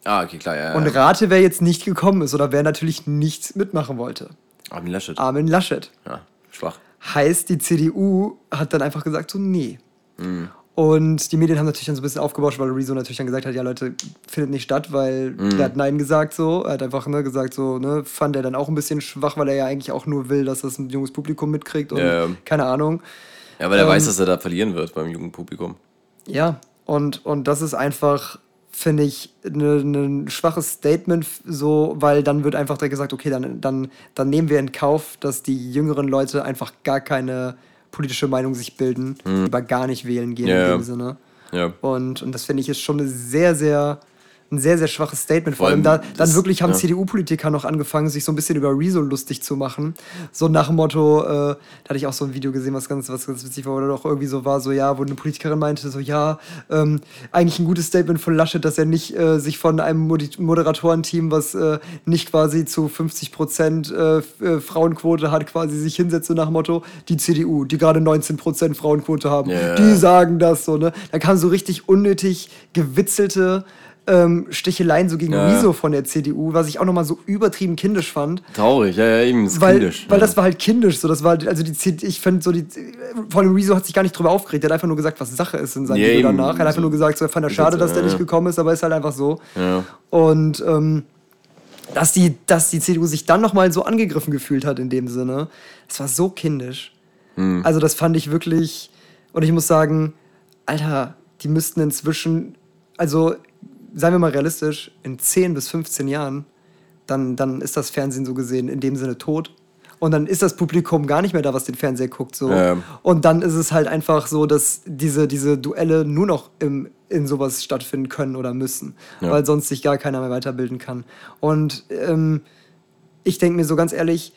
Ah, okay, klar, ja. Und rate, wer jetzt nicht gekommen ist oder wer natürlich nicht mitmachen wollte. Armin Laschet. Armin Laschet. Ja, schwach. Heißt, die CDU hat dann einfach gesagt, so, nee. Und die Medien haben natürlich dann so ein bisschen aufgebauscht, weil Rezo natürlich dann gesagt hat, ja Leute, findet nicht statt, weil der hat Nein gesagt so. Er hat einfach ne, gesagt so, ne, fand er dann auch ein bisschen schwach, weil er ja eigentlich auch nur will, dass das ein junges Publikum mitkriegt und Ja, keine Ahnung. Ja, weil er Ähm, weiß, dass er da verlieren wird beim jungen Publikum. Ja, und, und das ist einfach, finde ich, ein schwaches Statement, so, weil dann wird einfach direkt gesagt, okay, dann, dann, dann nehmen wir in Kauf, dass die jüngeren Leute einfach gar keine politische Meinung sich bilden, über gar nicht wählen gehen Ja, in dem Sinne. Ja. Und, und das finde ich ist schon eine sehr, sehr ein sehr, sehr schwaches Statement. Vor allem da, dann das- wirklich haben ja. CDU-Politiker noch angefangen, sich so ein bisschen über Rezo lustig zu machen. So nach dem Motto, äh, da hatte ich auch so ein Video gesehen, was ganz, was ganz witzig war, oder doch irgendwie so war, so ja, wo eine Politikerin meinte, so ja, ähm, eigentlich ein gutes Statement von Laschet, dass er nicht äh, sich von einem Moderatorenteam, was äh, nicht quasi zu 50 Prozent äh, äh, Frauenquote hat, quasi sich hinsetzt, so nach dem Motto, die CDU, die gerade 19 Prozent Frauenquote haben, Ja. die sagen das so, ne? Da kamen so richtig unnötig gewitzelte ähm, Sticheleien so gegen Ja. Rezo von der CDU, was ich auch nochmal so übertrieben kindisch fand. Traurig, ja, ja, eben, ist Weil, kindisch. weil ja. das war halt kindisch, so das war also die CD ich finde so die vor allem Rezo hat sich gar nicht drüber aufgeregt, der hat einfach nur gesagt, was Sache ist in seinem Ja, Video danach. Er hat einfach nur gesagt, so er fand er schade, dass der nicht gekommen ist, aber ist halt einfach so. Und ähm, dass die, dass die CDU sich dann nochmal so angegriffen gefühlt hat in dem Sinne, das war so kindisch. Hm. Also das fand ich wirklich, und ich muss sagen, Alter, die müssten inzwischen, also seien wir mal realistisch, in 10 bis 15 Jahren, dann, dann ist das Fernsehen so gesehen in dem Sinne tot. Und dann ist das Publikum gar nicht mehr da, was den Fernseher guckt. So. Ja. Und dann ist es halt einfach so, dass diese, diese Duelle nur noch im, in sowas stattfinden können oder müssen, Ja. weil sonst sich gar keiner mehr weiterbilden kann. Und ähm, ich denke mir so ganz ehrlich,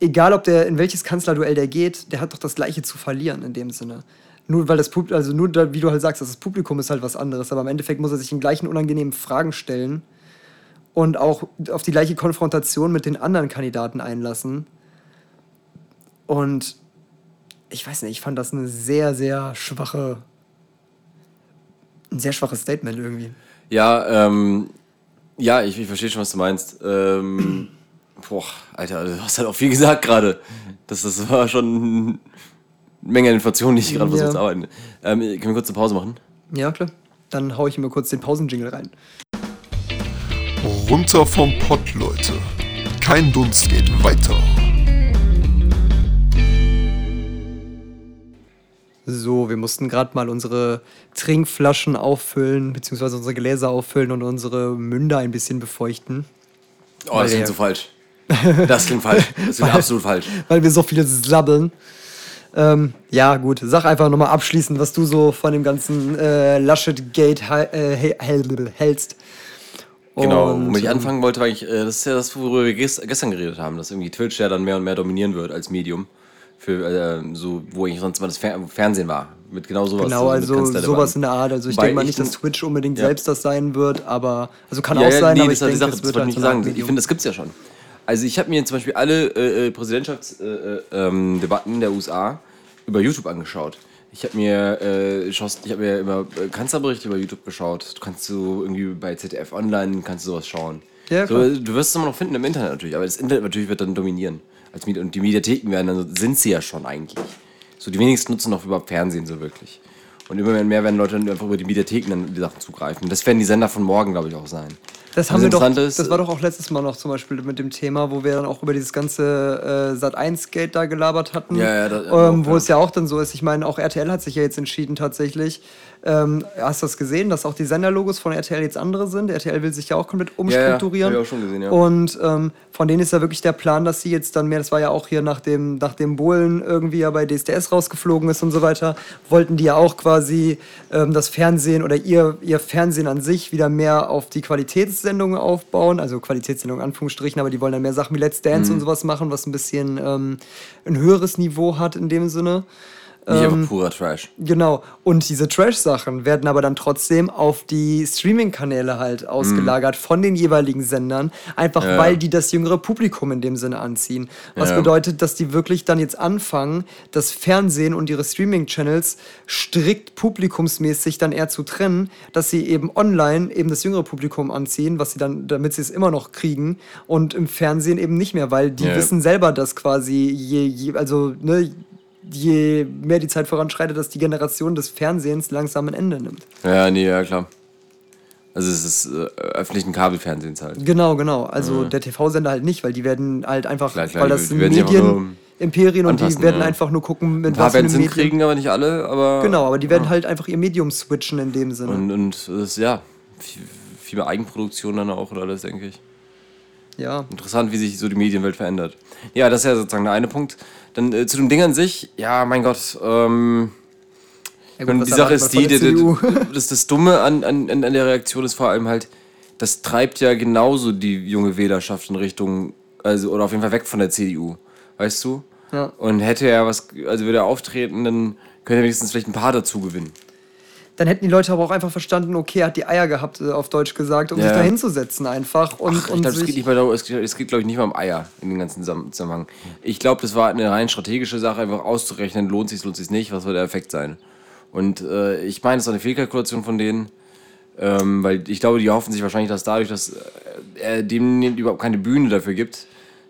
egal ob der in welches Kanzlerduell der geht, der hat doch das Gleiche zu verlieren in dem Sinne. Nur weil das Publikum, also nur da, wie du halt sagst, das Publikum ist halt was anderes, aber im Endeffekt muss er sich den gleichen unangenehmen Fragen stellen und auch auf die gleiche Konfrontation mit den anderen Kandidaten einlassen. Und ich weiß nicht, ich fand das eine sehr, sehr schwache, ein sehr schwaches Statement irgendwie. Ja, ähm, ja, ich, ich verstehe schon, was du meinst. Ähm, boah, Alter, du hast halt auch viel gesagt gerade. Das, das war schon Menge an Informationen, die ich gerade Ja. versuche zu arbeiten. Ähm, können wir kurz eine Pause machen? Ja, klar. Dann hau ich mir kurz den Pausenjingle rein. Runter vom Pott, Leute. Kein Dunst geht weiter. So, wir mussten gerade mal unsere Trinkflaschen auffüllen, beziehungsweise unsere Gläser auffüllen und unsere Münder ein bisschen befeuchten, Oh, das klingt so falsch. Das klingt falsch. Das klingt absolut falsch. weil wir so viele sabbeln. Ähm, ja, gut, sag einfach nochmal abschließend, was du so von dem ganzen äh, Laschet-Gate äh, hältst. Genau, womit ich ähm, anfangen wollte, war eigentlich, äh, das ist ja das, worüber wir ges- gestern geredet haben, dass irgendwie Twitch ja dann mehr und mehr dominieren wird als Medium. Für äh, so, wo eigentlich sonst mal das Fer Fernsehen war. Mit genau sowas. Genau, also sowas in der Art. Also ich denke mal ich nicht, dass Twitch unbedingt Ja. selbst das sein wird, aber also kann Ja, auch ja, sein, nee, aber das ich halt die denke, Sache, es das wird wollte halt ich eine sagen. Ich finde, das gibt's ja schon. Also ich habe mir zum Beispiel alle äh, äh, Präsidentschaftsdebatten äh, ähm, Debatten der USA über YouTube angeschaut. Ich habe mir, äh, ich hab mir immer äh, Kanzlerberichte über YouTube geschaut. Du kannst so irgendwie bei ZDF Online kannst du sowas schauen. Ja, so, klar. du wirst es immer noch finden im Internet natürlich, aber das Internet natürlich wird dann dominieren. Als Medi und die Mediatheken werden dann, sind sie ja schon eigentlich. So die wenigsten nutzen noch überhaupt Fernsehen so wirklich. Und immer mehr werden Leute dann einfach über die Mediatheken dann die Sachen zugreifen. Das werden die Sender von morgen, glaube ich, auch sein. Das haben wir doch, ist, das war doch auch letztes Mal noch zum Beispiel mit dem Thema, wo wir dann auch über dieses ganze äh, Sat1-Gate da gelabert hatten. Ja, ja, das- auch, ähm, wo ja. es ja auch dann so ist. Ich meine, auch RTL hat sich ja jetzt entschieden tatsächlich. Ähm, hast du das gesehen, dass auch die Senderlogos von RTL jetzt andere sind? RTL will sich ja auch komplett umstrukturieren. hab ich auch schon gesehen, ja. Und ähm, von denen ist ja wirklich der Plan, dass sie jetzt dann mehr, das war ja auch hier nach dem, nach dem Bohlen irgendwie ja bei DSDS rausgeflogen ist und so weiter, wollten die ja auch quasi ähm, das Fernsehen oder ihr, ihr Fernsehen an sich wieder mehr auf die Qualitätssendungen aufbauen, also Qualitätssendungen in Anführungsstrichen, aber die wollen dann mehr Sachen wie Let's Dance Mhm. und sowas machen, was ein bisschen ähm, ein höheres Niveau hat in dem Sinne. Nicht Ähm, purer Trash. Genau. Und diese Trash-Sachen werden aber dann trotzdem auf die Streaming-Kanäle halt ausgelagert von den jeweiligen Sendern, einfach Mhm. Ja. weil die das jüngere Publikum in dem Sinne anziehen. Was Ja. bedeutet, dass die wirklich dann jetzt anfangen, das Fernsehen und ihre Streaming-Channels strikt publikumsmäßig dann eher zu trennen, dass sie eben online eben das jüngere Publikum anziehen, was sie dann, damit sie es immer noch kriegen und im Fernsehen eben nicht mehr, weil die Ja. wissen selber, dass quasi je, je also ne, je mehr die Zeit voranschreitet, dass die Generation des Fernsehens langsam ein Ende nimmt. Ja, nee, ja, klar. Also es ist äh, öffentlichen Kabelfernsehens halt. Genau, genau. Also der TV-Sender halt nicht, weil die werden halt einfach, Klar, klar, weil das Medien-Imperien und die werden ja. einfach nur gucken, mit Ein paar was werden Medium. hinkriegen, aber nicht alle, aber. Genau, aber die werden halt einfach ihr Medium switchen in dem Sinne. Und, und es ist, ja, viel, viel mehr Eigenproduktion dann auch und alles, denke ich. Ja. Interessant, wie sich so die Medienwelt verändert. Ja, das ist ja sozusagen der eine Punkt. Dann äh, zu dem Ding an sich, ja, mein Gott, ähm, ja gut, die Sache ist die, das, das Dumme an, an, an der Reaktion ist vor allem halt, das treibt ja genauso die junge Wählerschaft in Richtung, also oder auf jeden Fall weg von der CDU, weißt du? Ja. Und hätte er was, also würde er auftreten, dann könnte er wenigstens vielleicht ein paar dazu gewinnen. Dann hätten die Leute aber auch einfach verstanden, okay, er hat die Eier gehabt, äh, auf Deutsch gesagt, um Ja. sich da hinzusetzen einfach. Und, Ach, ich glaube, es geht nicht mal darum, es geht, geht glaube ich, nicht mal um Eier in den ganzen Zusammen- Zusammenhang. Ich glaube, das war eine rein strategische Sache, einfach auszurechnen, lohnt sich, lohnt sich nicht, was wird der Effekt sein. Und äh, ich meine, es ist eine Fehlkalkulation von denen, ähm, weil ich glaube, die hoffen sich wahrscheinlich, dass dadurch, dass äh, er dem überhaupt keine Bühne dafür gibt,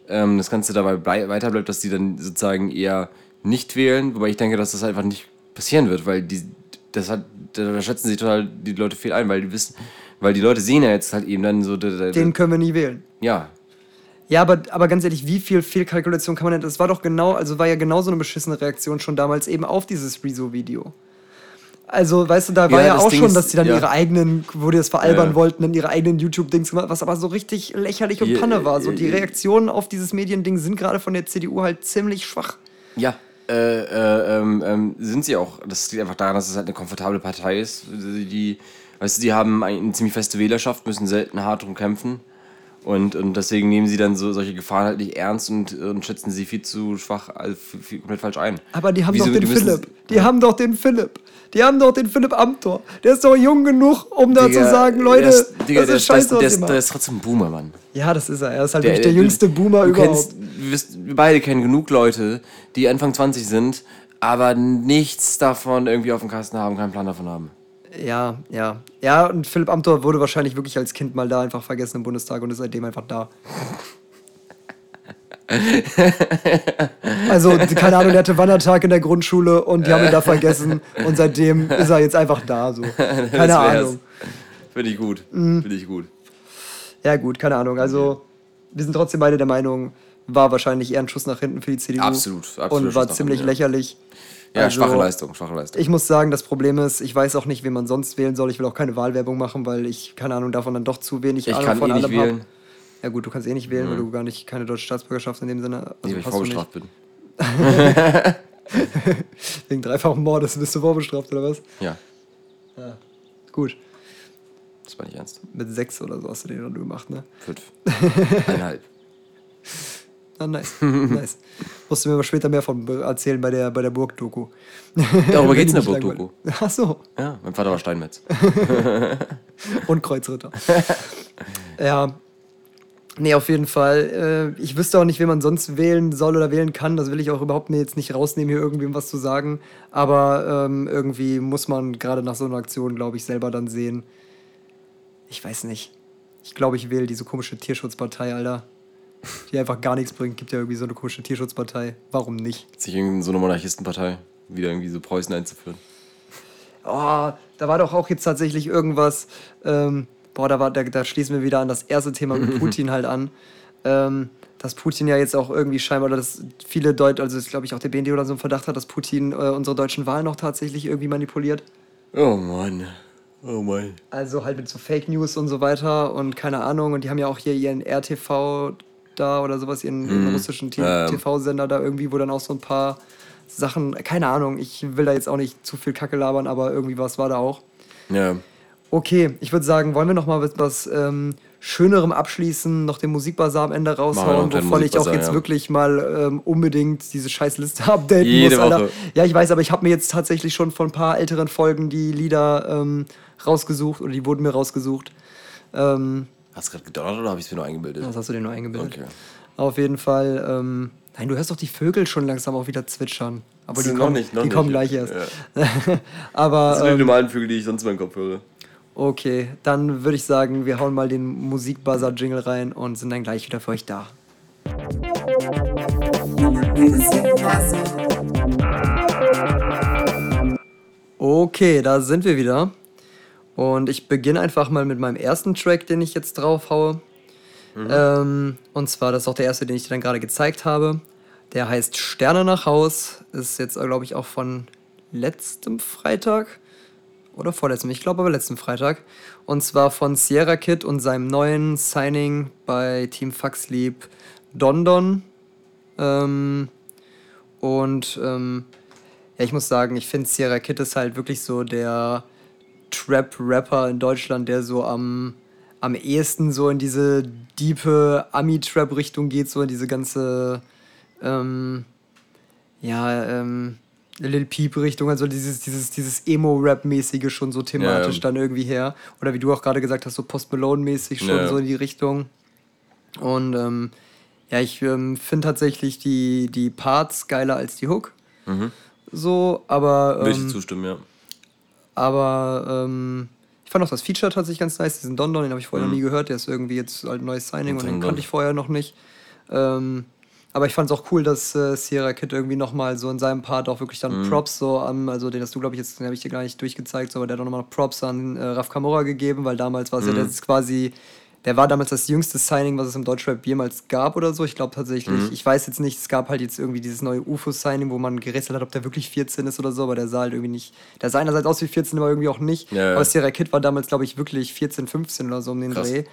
ähm, das Ganze dabei blei weiter bleibt, dass die dann sozusagen eher nicht wählen, wobei ich denke, dass das einfach nicht passieren wird, weil die, das hat, da schätzen sich total die Leute viel ein, weil die wissen, weil die Leute sehen ja jetzt halt eben dann so, da- da- den können wir nie wählen. ja, Ja, aber, aber ganz ehrlich, wie viel Fehlkalkulation kann man denn? Das war doch genau, also war ja genau so eine beschissene Reaktion schon damals eben auf dieses Rezo-Video. Also, weißt du, da war Ja, ja auch Ding schon, ist- dass die dann ja. ihre eigenen, wo die das veralbern Ja. wollten, dann ihre eigenen YouTube-Dings gemacht, was aber so richtig lächerlich und Panne war. So, die. Reaktionen auf dieses Mediending sind gerade von der CDU halt ziemlich schwach. Ja, äh, äh, ähm, ähm, sind sie auch. Das liegt einfach daran, dass es halt eine komfortable Partei ist. Die, weißt du, die haben eine ziemlich feste Wählerschaft, müssen selten hart drum kämpfen. Und, und deswegen nehmen sie dann so solche Gefahren halt nicht ernst und, und schätzen sie viel zu schwach, also viel, viel, komplett falsch ein. Aber die haben Wieso, doch den Philipp. Die haben doch den Philipp. Die haben doch den Philipp Amthor. Der ist doch jung genug, um da zu sagen, Leute, der ist, Digga, das der, ist scheiße, der, was der, ist, der ist trotzdem ein Boomer, Mann. Ja, das ist er. Er ist halt wirklich der jüngste Boomer überhaupt. Kennst, wir beide kennen genug Leute, die Anfang 20 sind, aber nichts davon irgendwie auf dem Kasten haben, keinen Plan davon haben. Ja, ja. Ja, und Philipp Amthor wurde wahrscheinlich wirklich als Kind mal da einfach vergessen im Bundestag und ist seitdem einfach da. Also, keine Ahnung, der hatte Wandertag in der Grundschule und die haben ihn da vergessen und seitdem ist er jetzt einfach da. So. Keine. Ahnung. Finde ich gut. Mhm. Finde ich gut. Ja, gut, keine Ahnung. Also, wir sind trotzdem beide der Meinung, war wahrscheinlich eher ein Schuss nach hinten für die CDU. Absolut, absolut Und war ziemlich hinten, lächerlich. Ja, Also, schwache Leistung, schwache Leistung. Ich muss sagen, das Problem ist, ich weiß auch nicht, wen man sonst wählen soll. Ich will auch keine Wahlwerbung machen, weil ich, keine Ahnung, davon dann doch zu wenig Ich Ahnung kann von eh allem hab. Ja gut, du kannst eh nicht wählen, weil du gar nicht keine deutsche Staatsbürgerschaft in dem Sinne Nee, also weil ich vorbestraft bin. Wegen dreifachen Mordes bist du vorbestraft oder was? Ja, Gut, das war nicht ernst. mit sechs oder so hast du den dann gemacht, ne? Fünf. Eineinhalb. Ah, nice, nice. Musst du mir aber später mehr von erzählen bei der, bei der Burg-Doku. Darüber geht's in der Burg-Doku. Ach so, Ja, mein Vater war Steinmetz. und Kreuzritter. ja. Nee, auf jeden Fall. Äh, ich wüsste auch nicht, wen man sonst wählen soll oder wählen kann. Das will ich auch überhaupt mir jetzt nicht rausnehmen, hier irgendwem was zu sagen. Aber ähm, irgendwie muss man gerade nach so einer Aktion, glaube ich, selber dann sehen. Ich weiß nicht. Ich glaube, ich wähle diese komische Tierschutzpartei, Alter. Die einfach gar nichts bringt. Gibt ja irgendwie so eine komische Tierschutzpartei. Warum nicht? Sich in so eine Monarchistenpartei wieder irgendwie so Preußen einzuführen. Oh, da war doch auch jetzt tatsächlich irgendwas. Ähm, boah, da, war, da, da schließen wir wieder an das erste Thema mit Putin halt an. Ähm, dass Putin ja jetzt auch irgendwie scheinbar, oder dass viele Deutsche, also glaube ich auch der BND oder so einen Verdacht hat, dass Putin äh, unsere deutschen Wahlen noch tatsächlich irgendwie manipuliert. Oh Mann. Oh Mann. Also halt mit so Fake News und so weiter und keine Ahnung. Und die haben ja auch hier ihren RTV da oder sowas, ihren, ihren russischen T- Ähm. TV-Sender da irgendwie, wo dann auch so ein paar Sachen, keine Ahnung, ich will da jetzt auch nicht zu viel Kacke labern, aber irgendwie was war da auch. Ja. Okay, ich würde sagen, wollen wir noch mal mit was ähm, Schönerem abschließen, noch den Musikbazar am Ende noch raushauen, wovon ich auch jetzt ja. wirklich mal ähm, unbedingt diese scheiß Liste updaten Jede muss, Alter. Woche. Ja, ich weiß, aber ich habe mir jetzt tatsächlich schon von ein paar älteren Folgen die Lieder ähm, rausgesucht oder die wurden mir rausgesucht. Ähm, Hast du gerade gedonnert oder habe ich es mir nur eingebildet? was hast du dir nur eingebildet? Okay. Auf jeden Fall. Ähm, nein, du hörst doch die Vögel schon langsam auch wieder zwitschern. Aber die Noch kommen, nicht, noch die nicht. kommen gleich erst. Ja. aber Das sind die ähm, normalen Vögel, die ich sonst in meinem Kopf höre. Okay, dann würde ich sagen, wir hauen mal den Musikbuzzer-Jingle rein und sind dann gleich wieder für euch da. Okay, da sind wir wieder. Und ich beginne einfach mal mit meinem ersten Track, den ich jetzt drauf haue. Ähm, und zwar, das ist auch der erste, den ich dir dann gerade gezeigt habe. Der heißt Sterne nach Haus. Ist jetzt, glaube ich, auch von letztem Freitag. Oder vorletztem, ich glaube aber letzten Freitag. Und zwar von Sierra Kid und seinem neuen Signing bei Team Faxlieb Dondon. Ähm, und ähm, ja, ich muss sagen, ich finde Sierra Kid ist halt wirklich so der Trap-Rapper in Deutschland, der so am, am ehesten so in diese diepe Ami-Trap-Richtung geht, so in diese ganze, ähm, ja, ähm, Lil Peep-Richtung, also dieses, dieses, dieses Emo-Rap-mäßige schon so thematisch Ja, ja. dann irgendwie her. Oder wie du auch gerade gesagt hast, so Post Malone-mäßig schon Ja, so in die Richtung. Und ähm, ja, ich ähm, finde tatsächlich die, die Parts geiler als die Hook. So, aber. Würde ich dir Ähm, zustimmen, ja. aber ähm, ich fand auch das Feature tatsächlich ganz nice, diesen Don Don, den habe ich vorher noch nie gehört. Der ist irgendwie jetzt halt ein neues Signing und den kannte ich vorher noch nicht. Ähm, aber ich fand es auch cool, dass äh, Sierra Kid irgendwie nochmal so in seinem Part auch wirklich dann Props so am, also den hast du, glaube ich, jetzt, den habe ich dir gar nicht durchgezeigt, so, aber der hat auch nochmal Props an äh, Raf Kamora gegeben, weil damals war es ja das quasi, der war damals das jüngste Signing, was es im Deutschrap jemals gab oder so. Ich glaube tatsächlich, ich weiß jetzt nicht, es gab halt jetzt irgendwie dieses neue UFO-Signing, wo man gerätselt hat, ob der wirklich 14 ist oder so, aber der sah halt irgendwie nicht, der sah einerseits aus wie 14, aber irgendwie auch nicht. Ja, ja. Aber Sierra Kid war damals, glaube ich, wirklich 14, 15 oder so um den Krass. Dreh.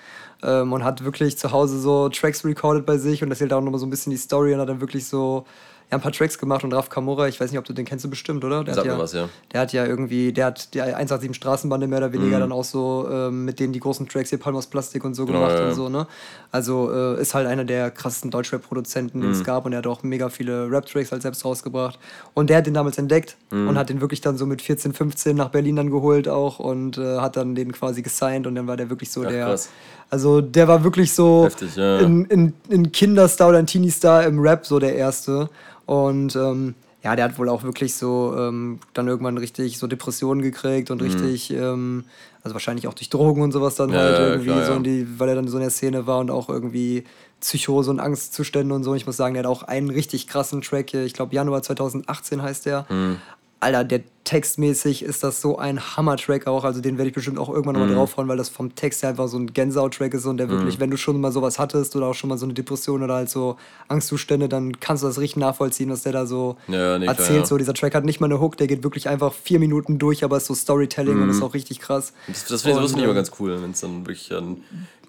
Ähm, und hat wirklich zu Hause so Tracks recorded bei sich und erzählt auch nochmal so ein bisschen die Story und hat dann wirklich so ja, ein paar Tracks gemacht und Raf Kamora, ich weiß nicht, ob du den kennst du bestimmt, oder? Der Sag hat mir ja, was, ja. Der hat ja irgendwie, der hat die 187 Straßenbande mehr oder weniger dann auch so ähm, mit denen die großen Tracks hier Palm aus Plastik und so Genau, gemacht ja, und so, ne? Also äh, ist halt einer der krassesten Deutschrap-Produzenten, den es gab und er hat auch mega viele Rap-Tracks halt selbst rausgebracht. Und der hat den damals entdeckt und hat den wirklich dann so mit 14, 15 nach Berlin dann geholt auch und äh, hat dann den quasi gesigned und dann war der wirklich so Ach, der. krass. Also der war wirklich so Heftig, ja. in, in, in Kinderstar oder ein Teenie-Star im Rap so der erste. Und ähm, ja, der hat wohl auch wirklich so ähm, dann irgendwann richtig so Depressionen gekriegt Mhm. und richtig, ähm, also wahrscheinlich auch durch Drogen und sowas dann Ja, halt irgendwie klar, so ja. in die, weil er dann so in der Szene war und auch irgendwie Psychose und Angstzustände und so. Ich muss sagen, der hat auch einen richtig krassen Track hier, ich glaube Januar 2018 heißt der. Mhm. Alter, der textmäßig ist das so ein Hammer-Track auch. Also den werde ich bestimmt auch irgendwann Mhm. nochmal draufhauen, weil das vom Text her einfach so ein Gänsehaut-Track ist und der wirklich, wenn du schon mal sowas hattest oder auch schon mal so eine Depression oder halt so Angstzustände, dann kannst du das richtig nachvollziehen, was der da so Ja, nee, klar, erzählt. ja. So, dieser Track hat nicht mal eine Hook, der geht wirklich einfach vier Minuten durch, aber ist so Storytelling und ist auch richtig krass. Das, das finde ich, sowas Und, finde ich immer ähm, ganz cool, wenn es dann wirklich an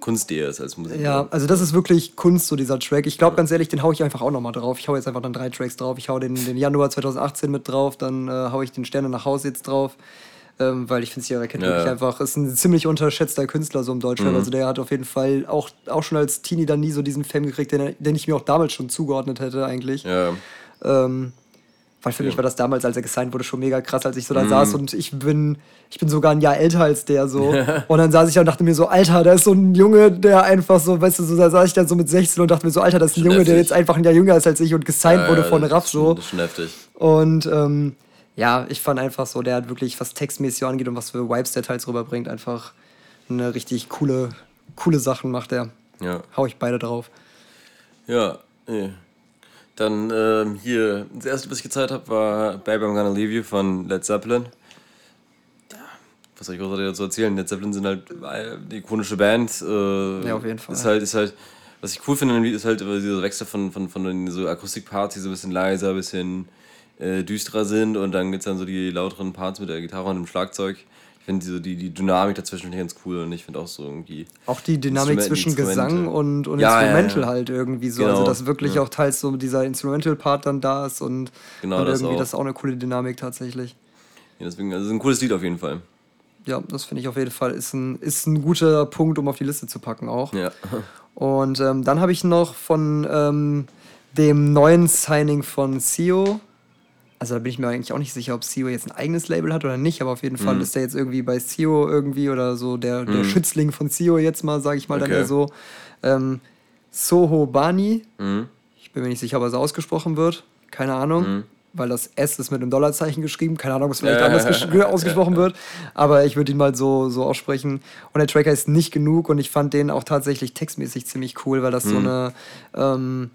Kunst eher ist als Musik. Ja, also das ist wirklich Kunst, so dieser Track. Ich glaube ganz ehrlich, den hau ich einfach auch nochmal drauf. Ich hau jetzt einfach dann drei Tracks drauf. Ich hau den, den Januar 2018 mit drauf, dann äh, hau ich den Sterne nach Hause jetzt drauf. Ähm, weil ich finde, Sierra Kid Ja, wirklich ja. einfach ist ein ziemlich unterschätzter Künstler so im Deutschrap. Also der hat auf jeden Fall auch, auch schon als Teenie dann nie so diesen Fame gekriegt, den, den ich mir auch damals schon zugeordnet hätte eigentlich. Ja, Ähm, weil für mich war das damals, als er gesigned wurde, schon mega krass, als ich so da saß und ich bin, ich bin sogar ein Jahr älter als der so. und dann saß ich da und dachte mir so, Alter, da ist so ein Junge, der einfach so, weißt du, so da saß ich dann so mit 16 und dachte mir so, Alter, das ist ein Junge, der jetzt einfach ein Jahr jünger ist als ich und gesigned ja, wurde ja, von Raff so. Das ist schon heftig. Und ähm, ja, ich fand einfach so, der hat wirklich, was textmäßig angeht und was für Vibes der teils rüberbringt, einfach eine richtig coole, coole Sachen macht er. Ja. Hau ich beide drauf. Ja, nee. Dann ähm, hier, das erste, was ich gezeigt habe, war Baby I'm Gonna Leave You von Led Zeppelin. Ja, was soll ich großartig dazu erzählen? Led Zeppelin sind halt äh, die ikonische Band. Äh, Ja, auf jeden Fall. Ist halt, ist halt, was ich cool finde, an dem Lied, ist halt dieser Wechsel von, von, von den so Akustikparts, die so ein bisschen leiser, ein bisschen äh, düsterer sind und dann gibt es dann so die lauteren Parts mit der Gitarre und dem Schlagzeug. Ich finde die, so die, die Dynamik dazwischen finde ganz cool und ich finde auch so irgendwie. Auch die Dynamik zwischen Gesang und, und Ja, ja, Instrumental ja. halt irgendwie so. Genau, Also, dass wirklich ja. auch teils so dieser Instrumental-Part dann da ist und, Genau, und das irgendwie auch. das ist auch eine coole Dynamik tatsächlich. Ja, deswegen, also ist ein cooles Lied auf jeden Fall. Ja, das finde ich auf jeden Fall ist ein, ist ein guter Punkt, um auf die Liste zu packen auch. Ja. Und ähm, dann habe ich noch von ähm, dem neuen Signing von Sio. Also da bin ich mir eigentlich auch nicht sicher, ob Sio jetzt ein eigenes Label hat oder nicht, aber auf jeden Mhm. Fall ist der jetzt irgendwie bei Sio irgendwie oder so der, der Schützling von Sio jetzt mal, sage ich mal dann Okay. eher so. Ähm, Soho Bani. Mhm. Ich bin mir nicht sicher, ob er so ausgesprochen wird. Keine Ahnung. Weil das S ist mit einem Dollarzeichen geschrieben. Keine Ahnung, ob es vielleicht anders ausgesprochen wird. Aber ich würde ihn mal so, so aussprechen. Und der Track heißt nicht genug. Und ich fand den auch tatsächlich textmäßig ziemlich cool, weil das Mhm. so eine, ähm,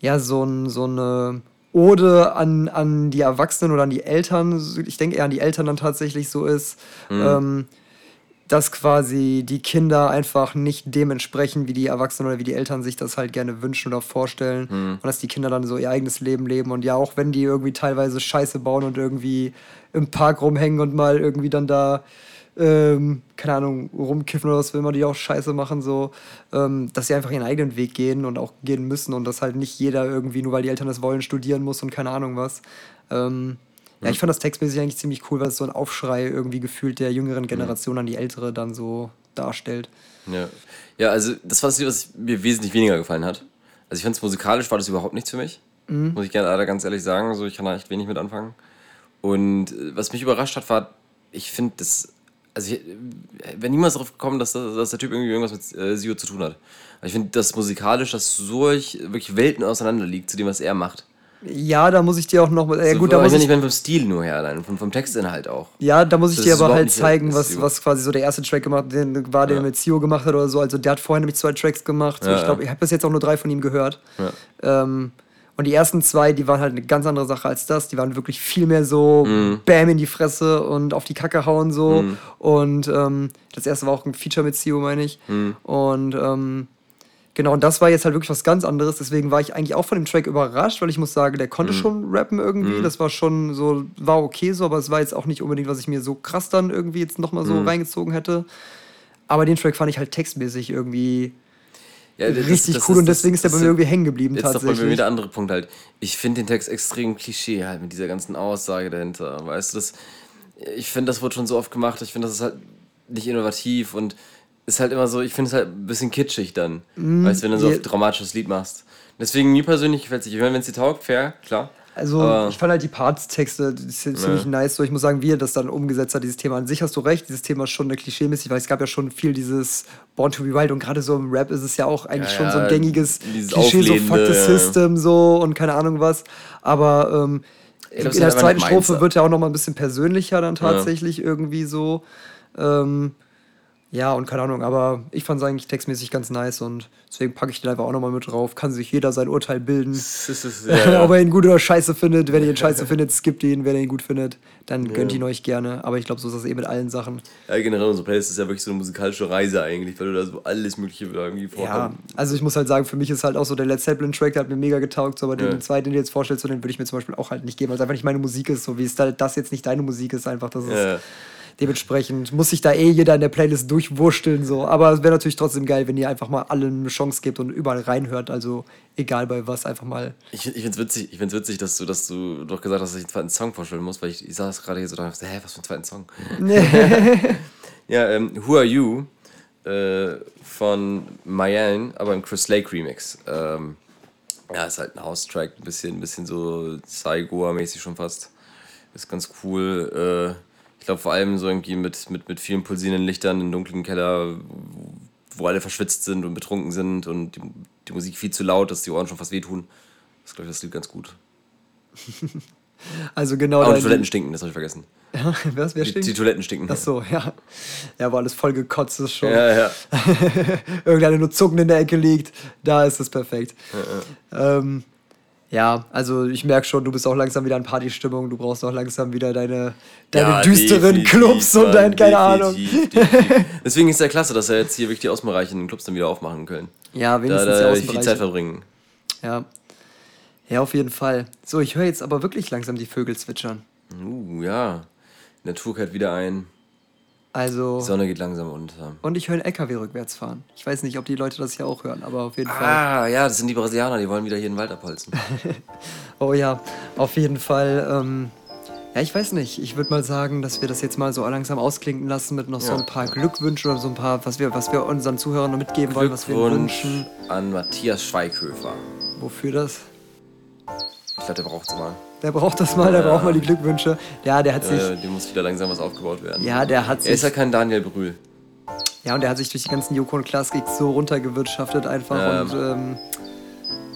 ja, so, ein, so eine Ode an, an die Erwachsenen oder an die Eltern, ich denke eher an die Eltern dann tatsächlich so ist. Mhm. Ähm, dass quasi die Kinder einfach nicht dem entsprechen, wie die Erwachsenen oder wie die Eltern sich das halt gerne wünschen oder vorstellen. Und dass die Kinder dann so ihr eigenes Leben leben. Und ja, auch wenn die irgendwie teilweise Scheiße bauen und irgendwie im Park rumhängen und mal irgendwie dann da, ähm, keine Ahnung, rumkiffen oder was will man die auch Scheiße machen, so, ähm, dass sie einfach ihren eigenen Weg gehen und auch gehen müssen und dass halt nicht jeder irgendwie, nur weil die Eltern das wollen, studieren muss und keine Ahnung was. Ähm, ja, ich fand das textmäßig eigentlich ziemlich cool, weil es so ein Aufschrei irgendwie gefühlt der jüngeren Generation an die ältere dann so darstellt. Ja. ja, also das war das was mir wesentlich weniger gefallen hat. Also ich fand es musikalisch war das überhaupt nichts für mich. Mhm. Muss ich gerne leider ganz ehrlich sagen. So, ich kann da echt wenig mit anfangen. Und äh, was mich überrascht hat, war, ich finde das. Also ich wäre niemals darauf gekommen, dass, das- dass der Typ irgendwie irgendwas mit äh, Sio zu tun hat. Aber ich finde, dass musikalisch das solch wirklich Welten auseinander liegt zu dem, was er macht. Ja, da muss ich dir auch noch mal. Ja, So, gut, da muss ich ich, nicht meine vom Stil nur her allein, vom, vom Textinhalt auch. ja, da muss ich Das dir aber halt zeigen, was, was quasi so der erste Track gemacht den war, den Ja. er mit Sio gemacht hat oder so. Also der hat vorher nämlich zwei Tracks gemacht. So, Ja, ich glaube, ja. ich habe bis jetzt auch nur drei von ihm gehört. Ja. Ähm, und die ersten zwei, die waren halt eine ganz andere Sache als das. Die waren wirklich viel mehr so Mhm. Bam in die Fresse und auf die Kacke hauen so. Und ähm, das erste war auch ein Feature mit Sio, meine ich. Mhm. Und ähm, genau, und das war jetzt halt wirklich was ganz anderes. Deswegen war ich eigentlich auch von dem Track überrascht, weil ich muss sagen, der Mhm. konnte schon rappen irgendwie. Das war schon so, war okay so, aber es war jetzt auch nicht unbedingt, was ich mir so krass dann irgendwie jetzt nochmal Mhm. so reingezogen hätte. Aber den Track fand ich halt textmäßig irgendwie Ja, das- richtig das cool und das- deswegen ist der bei mir irgendwie hängen geblieben Jetzt doch bei mir tatsächlich. der andere Punkt halt. Ich finde den Text extrem Klischee halt mit dieser ganzen Aussage dahinter. Weißt du, das, ich finde, das wurde schon so oft gemacht. Ich finde, das ist halt nicht innovativ und ist halt immer so, ich finde es halt ein bisschen kitschig dann. weißt du, wenn du so ein dramatisches Lied machst. Deswegen, mir persönlich gefällt es nicht. Ich meine, wenn es dir taugt, fair, klar. Also Aber- ich fand halt die Parts-Texte ziemlich nice. So, ich muss sagen, wie er das dann umgesetzt hat, dieses Thema. An sich hast du recht, dieses Thema ist schon eine klischee-mäßig, weil es gab ja schon viel dieses Born to be Wild und gerade so im Rap ist es ja auch eigentlich Ja, schon so ein ja, gängiges Klischee, so fuck the ja. system so und keine Ahnung was. Aber ähm, das in der zweiten Strophe wird ja auch noch mal ein bisschen persönlicher dann tatsächlich irgendwie so. Ähm, ja, und keine Ahnung, aber ich fand es eigentlich textmäßig ganz nice und deswegen packe ich den einfach auch nochmal mit drauf. Kann sich jeder sein Urteil bilden. Ja, ja. Ob er ihn gut oder scheiße findet. Wenn ihr ihn scheiße findet, skippt ihn. Wenn ihr ihn gut findet, dann gönnt ihn euch gerne. Aber ich glaube, so ist das eh mit allen Sachen. ja, generell unsere Playlist ist ja wirklich so eine musikalische Reise eigentlich, weil du da so alles Mögliche irgendwie Ja, vorkommt. also ich muss halt sagen, für mich ist halt auch so der Led Zeppelin-Track, der hat mir mega getaugt. So, aber Ja. den zweiten, den du jetzt vorstellst, so, den würde ich mir zum Beispiel auch halt nicht geben, weil es einfach nicht meine Musik ist. So wie es da, das jetzt nicht deine Musik ist, einfach. Das ist Ja. Dementsprechend muss sich da eh jeder in der Playlist durchwursteln. So. Aber es wäre natürlich trotzdem geil, wenn ihr einfach mal allen eine Chance gebt und überall reinhört. Also egal bei was, einfach mal. Ich, ich finde es witzig, ich find's witzig dass, du, dass du doch gesagt hast, dass ich einen zweiten Song vorstellen muss, weil ich, ich saß gerade hier so da und dachte, hä, was für einen zweiten Song? ja, ähm, Who Are You äh, von Mayan, aber im Chris Lake Remix. Ähm, ja, ist halt ein House-Track, ein bisschen, ein bisschen so Saigoa-mäßig schon fast. Ist ganz cool. Äh, glaube vor allem so irgendwie mit, mit, mit vielen pulsierenden Lichtern im dunklen Keller, wo alle verschwitzt sind und betrunken sind und die, die Musik viel zu laut, dass die Ohren schon fast wehtun. Das glaube ich, das Lied ganz gut. Also genau. Und die Toiletten stinken, das habe ich vergessen. Was, wer Die, stinkt? die Toiletten stinken. Ach so, ja. Ja, wo alles voll gekotzt ist schon. Ja, ja. Irgendeine nur zuckend in der Ecke liegt. Da ist es perfekt. Ähm, ja, also ich merke schon, du bist auch langsam wieder in Partystimmung. Du brauchst auch langsam wieder deine, deine Ja, düsteren Clubs und dein, keine Ahnung. definitiv. Deswegen ist es ja klasse, dass er jetzt hier wirklich die Außenbereiche in den Clubs dann wieder aufmachen können. Ja, Da, wenigstens da die werde ich viel. Zeit verbringen. Ja. ja, auf jeden Fall. So, ich höre jetzt aber wirklich langsam die Vögel zwitschern. Uh, ja. Die Natur kehrt wieder ein. Also. Die Sonne geht langsam unter. Und ich höre einen LKW rückwärts fahren. Ich weiß nicht, ob die Leute das hier auch hören, aber auf jeden Fall. Ah, ja, das sind die Brasilianer, die wollen wieder hier den Wald abholzen. Oh ja, auf jeden Fall. Ähm, ja, ich weiß nicht. Ich würde mal sagen, dass wir das jetzt mal so langsam ausklinken lassen mit noch so Ja. ein paar Glückwünschen oder so ein paar, was wir, was wir unseren Zuhörern noch mitgeben wollen, was wir ihnen wünschen. an Matthias Schweighöfer. Wofür das? Ich glaube, der braucht's mal. Der braucht das mal, der braucht mal die Glückwünsche. Ja, der hat sich. Dem muss wieder langsam was aufgebaut werden. Ja, der hat Er ist ja sich. kein Daniel Brühl. Ja, und der hat sich durch die ganzen Joko und Klaas Gigs so runtergewirtschaftet einfach. Ja. Und ähm,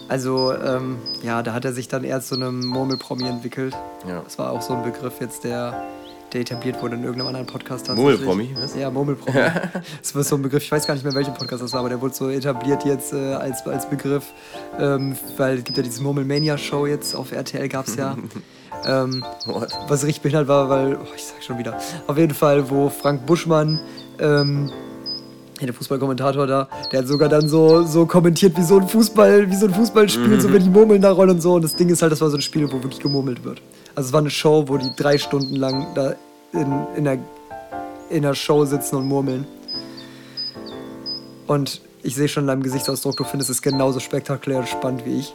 also, ähm, ja, da hat er sich dann erst zu einem Murmelpromi entwickelt. Ja. Das war auch so ein Begriff jetzt, der, der etabliert wurde in irgendeinem anderen Podcast. Murmelpromi, was? Ja, Murmelpromi. das war so ein Begriff, ich weiß gar nicht mehr, welchen Podcast das war, aber der wurde so etabliert jetzt äh, als, als Begriff, ähm, weil es gibt ja dieses Murmelmania-Show jetzt auf RTL gab es ja. ähm, was richtig behindert war, weil, oh, ich sag schon wieder, auf jeden Fall, wo Frank Buschmann, ähm, der Fußballkommentator da, der hat sogar dann so, so kommentiert, wie so ein Fußball, wie so ein Fußballspiel, so wenn die Murmeln da rollen und so. Und das Ding ist halt, das war so ein Spiel, wo wirklich gemurmelt wird. Also es war eine Show, wo die drei Stunden lang da in, in, der, in der Show sitzen und murmeln. Und ich sehe schon in deinem Gesichtsausdruck, du findest es genauso spektakulär und spannend wie ich.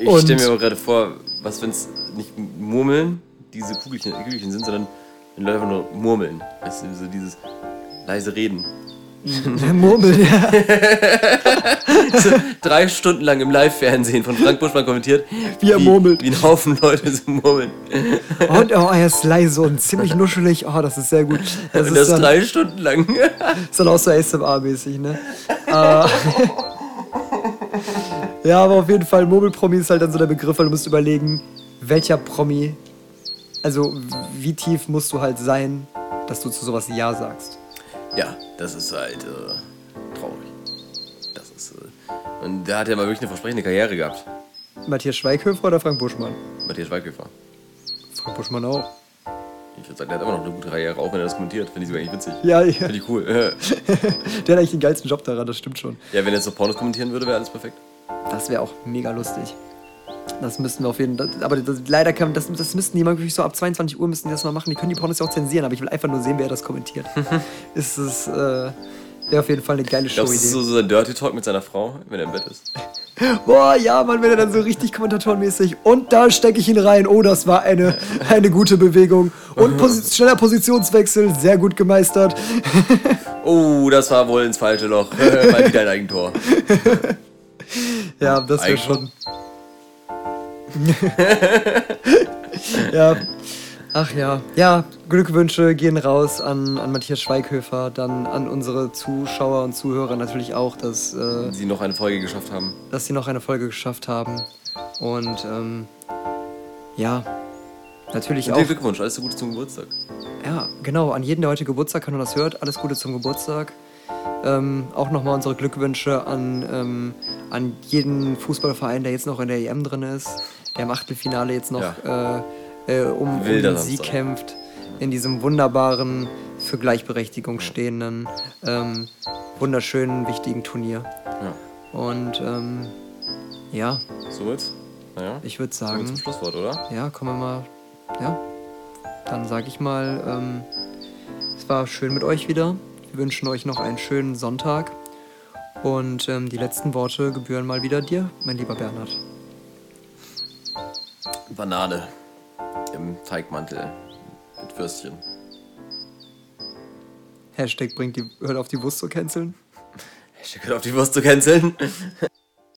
Ich Und- stelle mir aber gerade vor, was, wenn es nicht Murmeln, diese Kugelchen, Kugelchen sind, sondern wenn Leute nur murmeln. Weißt du, so dieses. leise reden. Murmeln, ja. Drei Stunden lang im Live-Fernsehen von Frank Buschmann kommentiert. Wie er murmelt. Wie ein Haufen Leute so murmeln. Und oh, er ist leise und ziemlich nuschelig. Oh, das ist sehr gut. Das Und das dann, drei Stunden lang. ist dann auch so ASMR-mäßig, ne? Äh, ja, aber auf jeden Fall, Murmelpromi ist halt dann so der Begriff, weil du musst überlegen, welcher Promi, also wie tief musst du halt sein, dass du zu sowas Ja sagst. Ja, das ist halt äh, traurig. Das ist. Äh, und der hat ja mal wirklich eine versprechende Karriere gehabt. Matthias Schweighöfer oder Frank Buschmann? Matthias Schweighöfer. Frank Buschmann auch. Ich würde sagen, der hat immer noch eine gute Karriere, auch wenn er das kommentiert. Finde ich sogar eigentlich witzig. Ja, ja. Finde ich cool. Der hat eigentlich den geilsten Job daran, das stimmt schon. ja, wenn er jetzt so Pornos kommentieren würde, wäre alles perfekt. Das wäre auch mega lustig. Das müssten wir auf jeden Fall. Aber das, leider kann das, das müssten die mal wirklich so ab 22 Uhr müssten die das mal machen. Die können die Pornos ja auch zensieren, aber ich will einfach nur sehen, wer das kommentiert. ist es, äh, wäre auf jeden Fall eine geile glaube, es ist so, so ein Dirty Talk mit seiner Frau, wenn er im Bett ist. Boah, ja, Mann, wenn er dann so richtig kommentatorenmäßig. Und da stecke ich ihn rein. Oh, das war eine, eine gute Bewegung. Und Posi schneller Positionswechsel, sehr gut gemeistert. Oh, das war wohl ins falsche Loch. Mal wieder ein Eigentor. Ja, das wäre schon. ja. Ach ja. Ja, Glückwünsche gehen raus an, an Matthias Schweighöfer, dann an unsere Zuschauer und Zuhörer natürlich auch, dass, äh, Sie noch eine Folge geschafft haben. dass sie noch eine Folge geschafft haben. Und ähm, ja, natürlich Und auch. Glückwunsch, alles Gute zum Geburtstag. Ja, genau, an jeden, der heute Geburtstag hat und das hört, alles Gute zum Geburtstag. Ähm, auch nochmal unsere Glückwünsche an, ähm, an jeden Fußballverein, der jetzt noch in der EM drin ist, der im Achtelfinale jetzt noch äh, äh, um, um den Sieg kämpft, in diesem wunderbaren, für Gleichberechtigung stehenden, ähm, wunderschönen, wichtigen Turnier. Ja. Und ähm, ja, Somit, naja, ich würde kommen wir zum sagen, Schlusswort, oder? ja, kommen wir mal, ja, dann sage ich mal, ähm, es war schön mit euch wieder. Wir wünschen euch noch einen schönen Sonntag. Und ähm, die letzten Worte gebühren mal wieder dir, mein lieber Bernhard. Banane im Teigmantel mit Würstchen. Hashtag bringt die, hört auf die Wurst zu canceln. Hashtag hört auf die Wurst zu canceln.